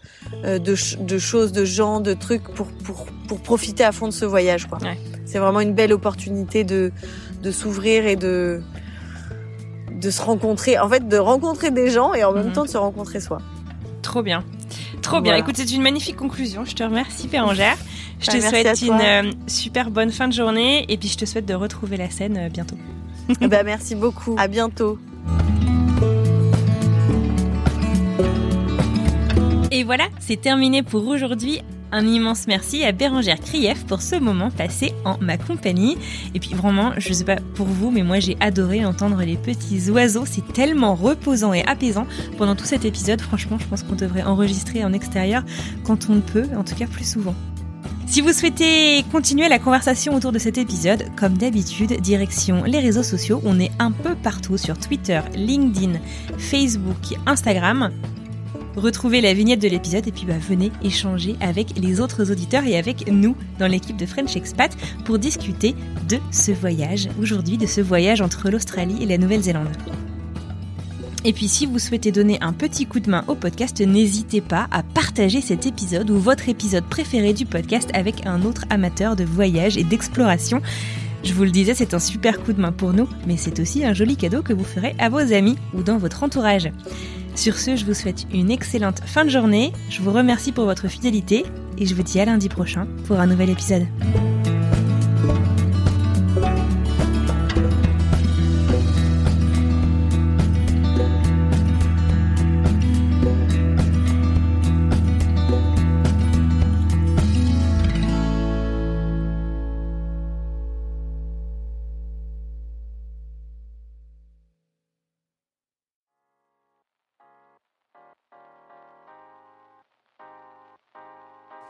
de, ch- de choses, de gens, de trucs pour pour pour profiter à fond de ce voyage. Quoi. Ouais. C'est vraiment une belle opportunité de de s'ouvrir et de de se rencontrer, en fait, de rencontrer des gens et en même Mhm. temps de se rencontrer soi. Trop bien. Trop bien. Écoute, c'est une magnifique conclusion. Je te remercie, Bérangère. Je Bah, te merci souhaite une euh, super bonne fin de journée et puis je te souhaite de retrouver la scène euh, bientôt. Ben, merci beaucoup. À bientôt. Et voilà, c'est terminé pour aujourd'hui. Un immense merci à Bérangère Krief pour ce moment passé en ma compagnie. Et puis vraiment, je sais pas pour vous, mais moi j'ai adoré entendre les petits oiseaux. C'est tellement reposant et apaisant pendant tout cet épisode. Franchement, je pense qu'on devrait enregistrer en extérieur quand on peut, en tout cas plus souvent. Si vous souhaitez continuer la conversation autour de cet épisode, comme d'habitude, direction les réseaux sociaux. On est un peu partout sur Twitter, LinkedIn, Facebook, Instagram. Retrouvez la vignette de l'épisode et puis bah, venez échanger avec les autres auditeurs et avec nous dans l'équipe de French Expat pour discuter de ce voyage, aujourd'hui de ce voyage entre l'Australie et la Nouvelle-Zélande. Et puis si vous souhaitez donner un petit coup de main au podcast, n'hésitez pas à partager cet épisode ou votre épisode préféré du podcast avec un autre amateur de voyage et d'exploration. Je vous le disais, c'est un super coup de main pour nous, mais c'est aussi un joli cadeau que vous ferez à vos amis ou dans votre entourage. Sur ce, je vous souhaite une excellente fin de journée, je vous remercie pour votre fidélité et je vous dis à lundi prochain pour un nouvel épisode.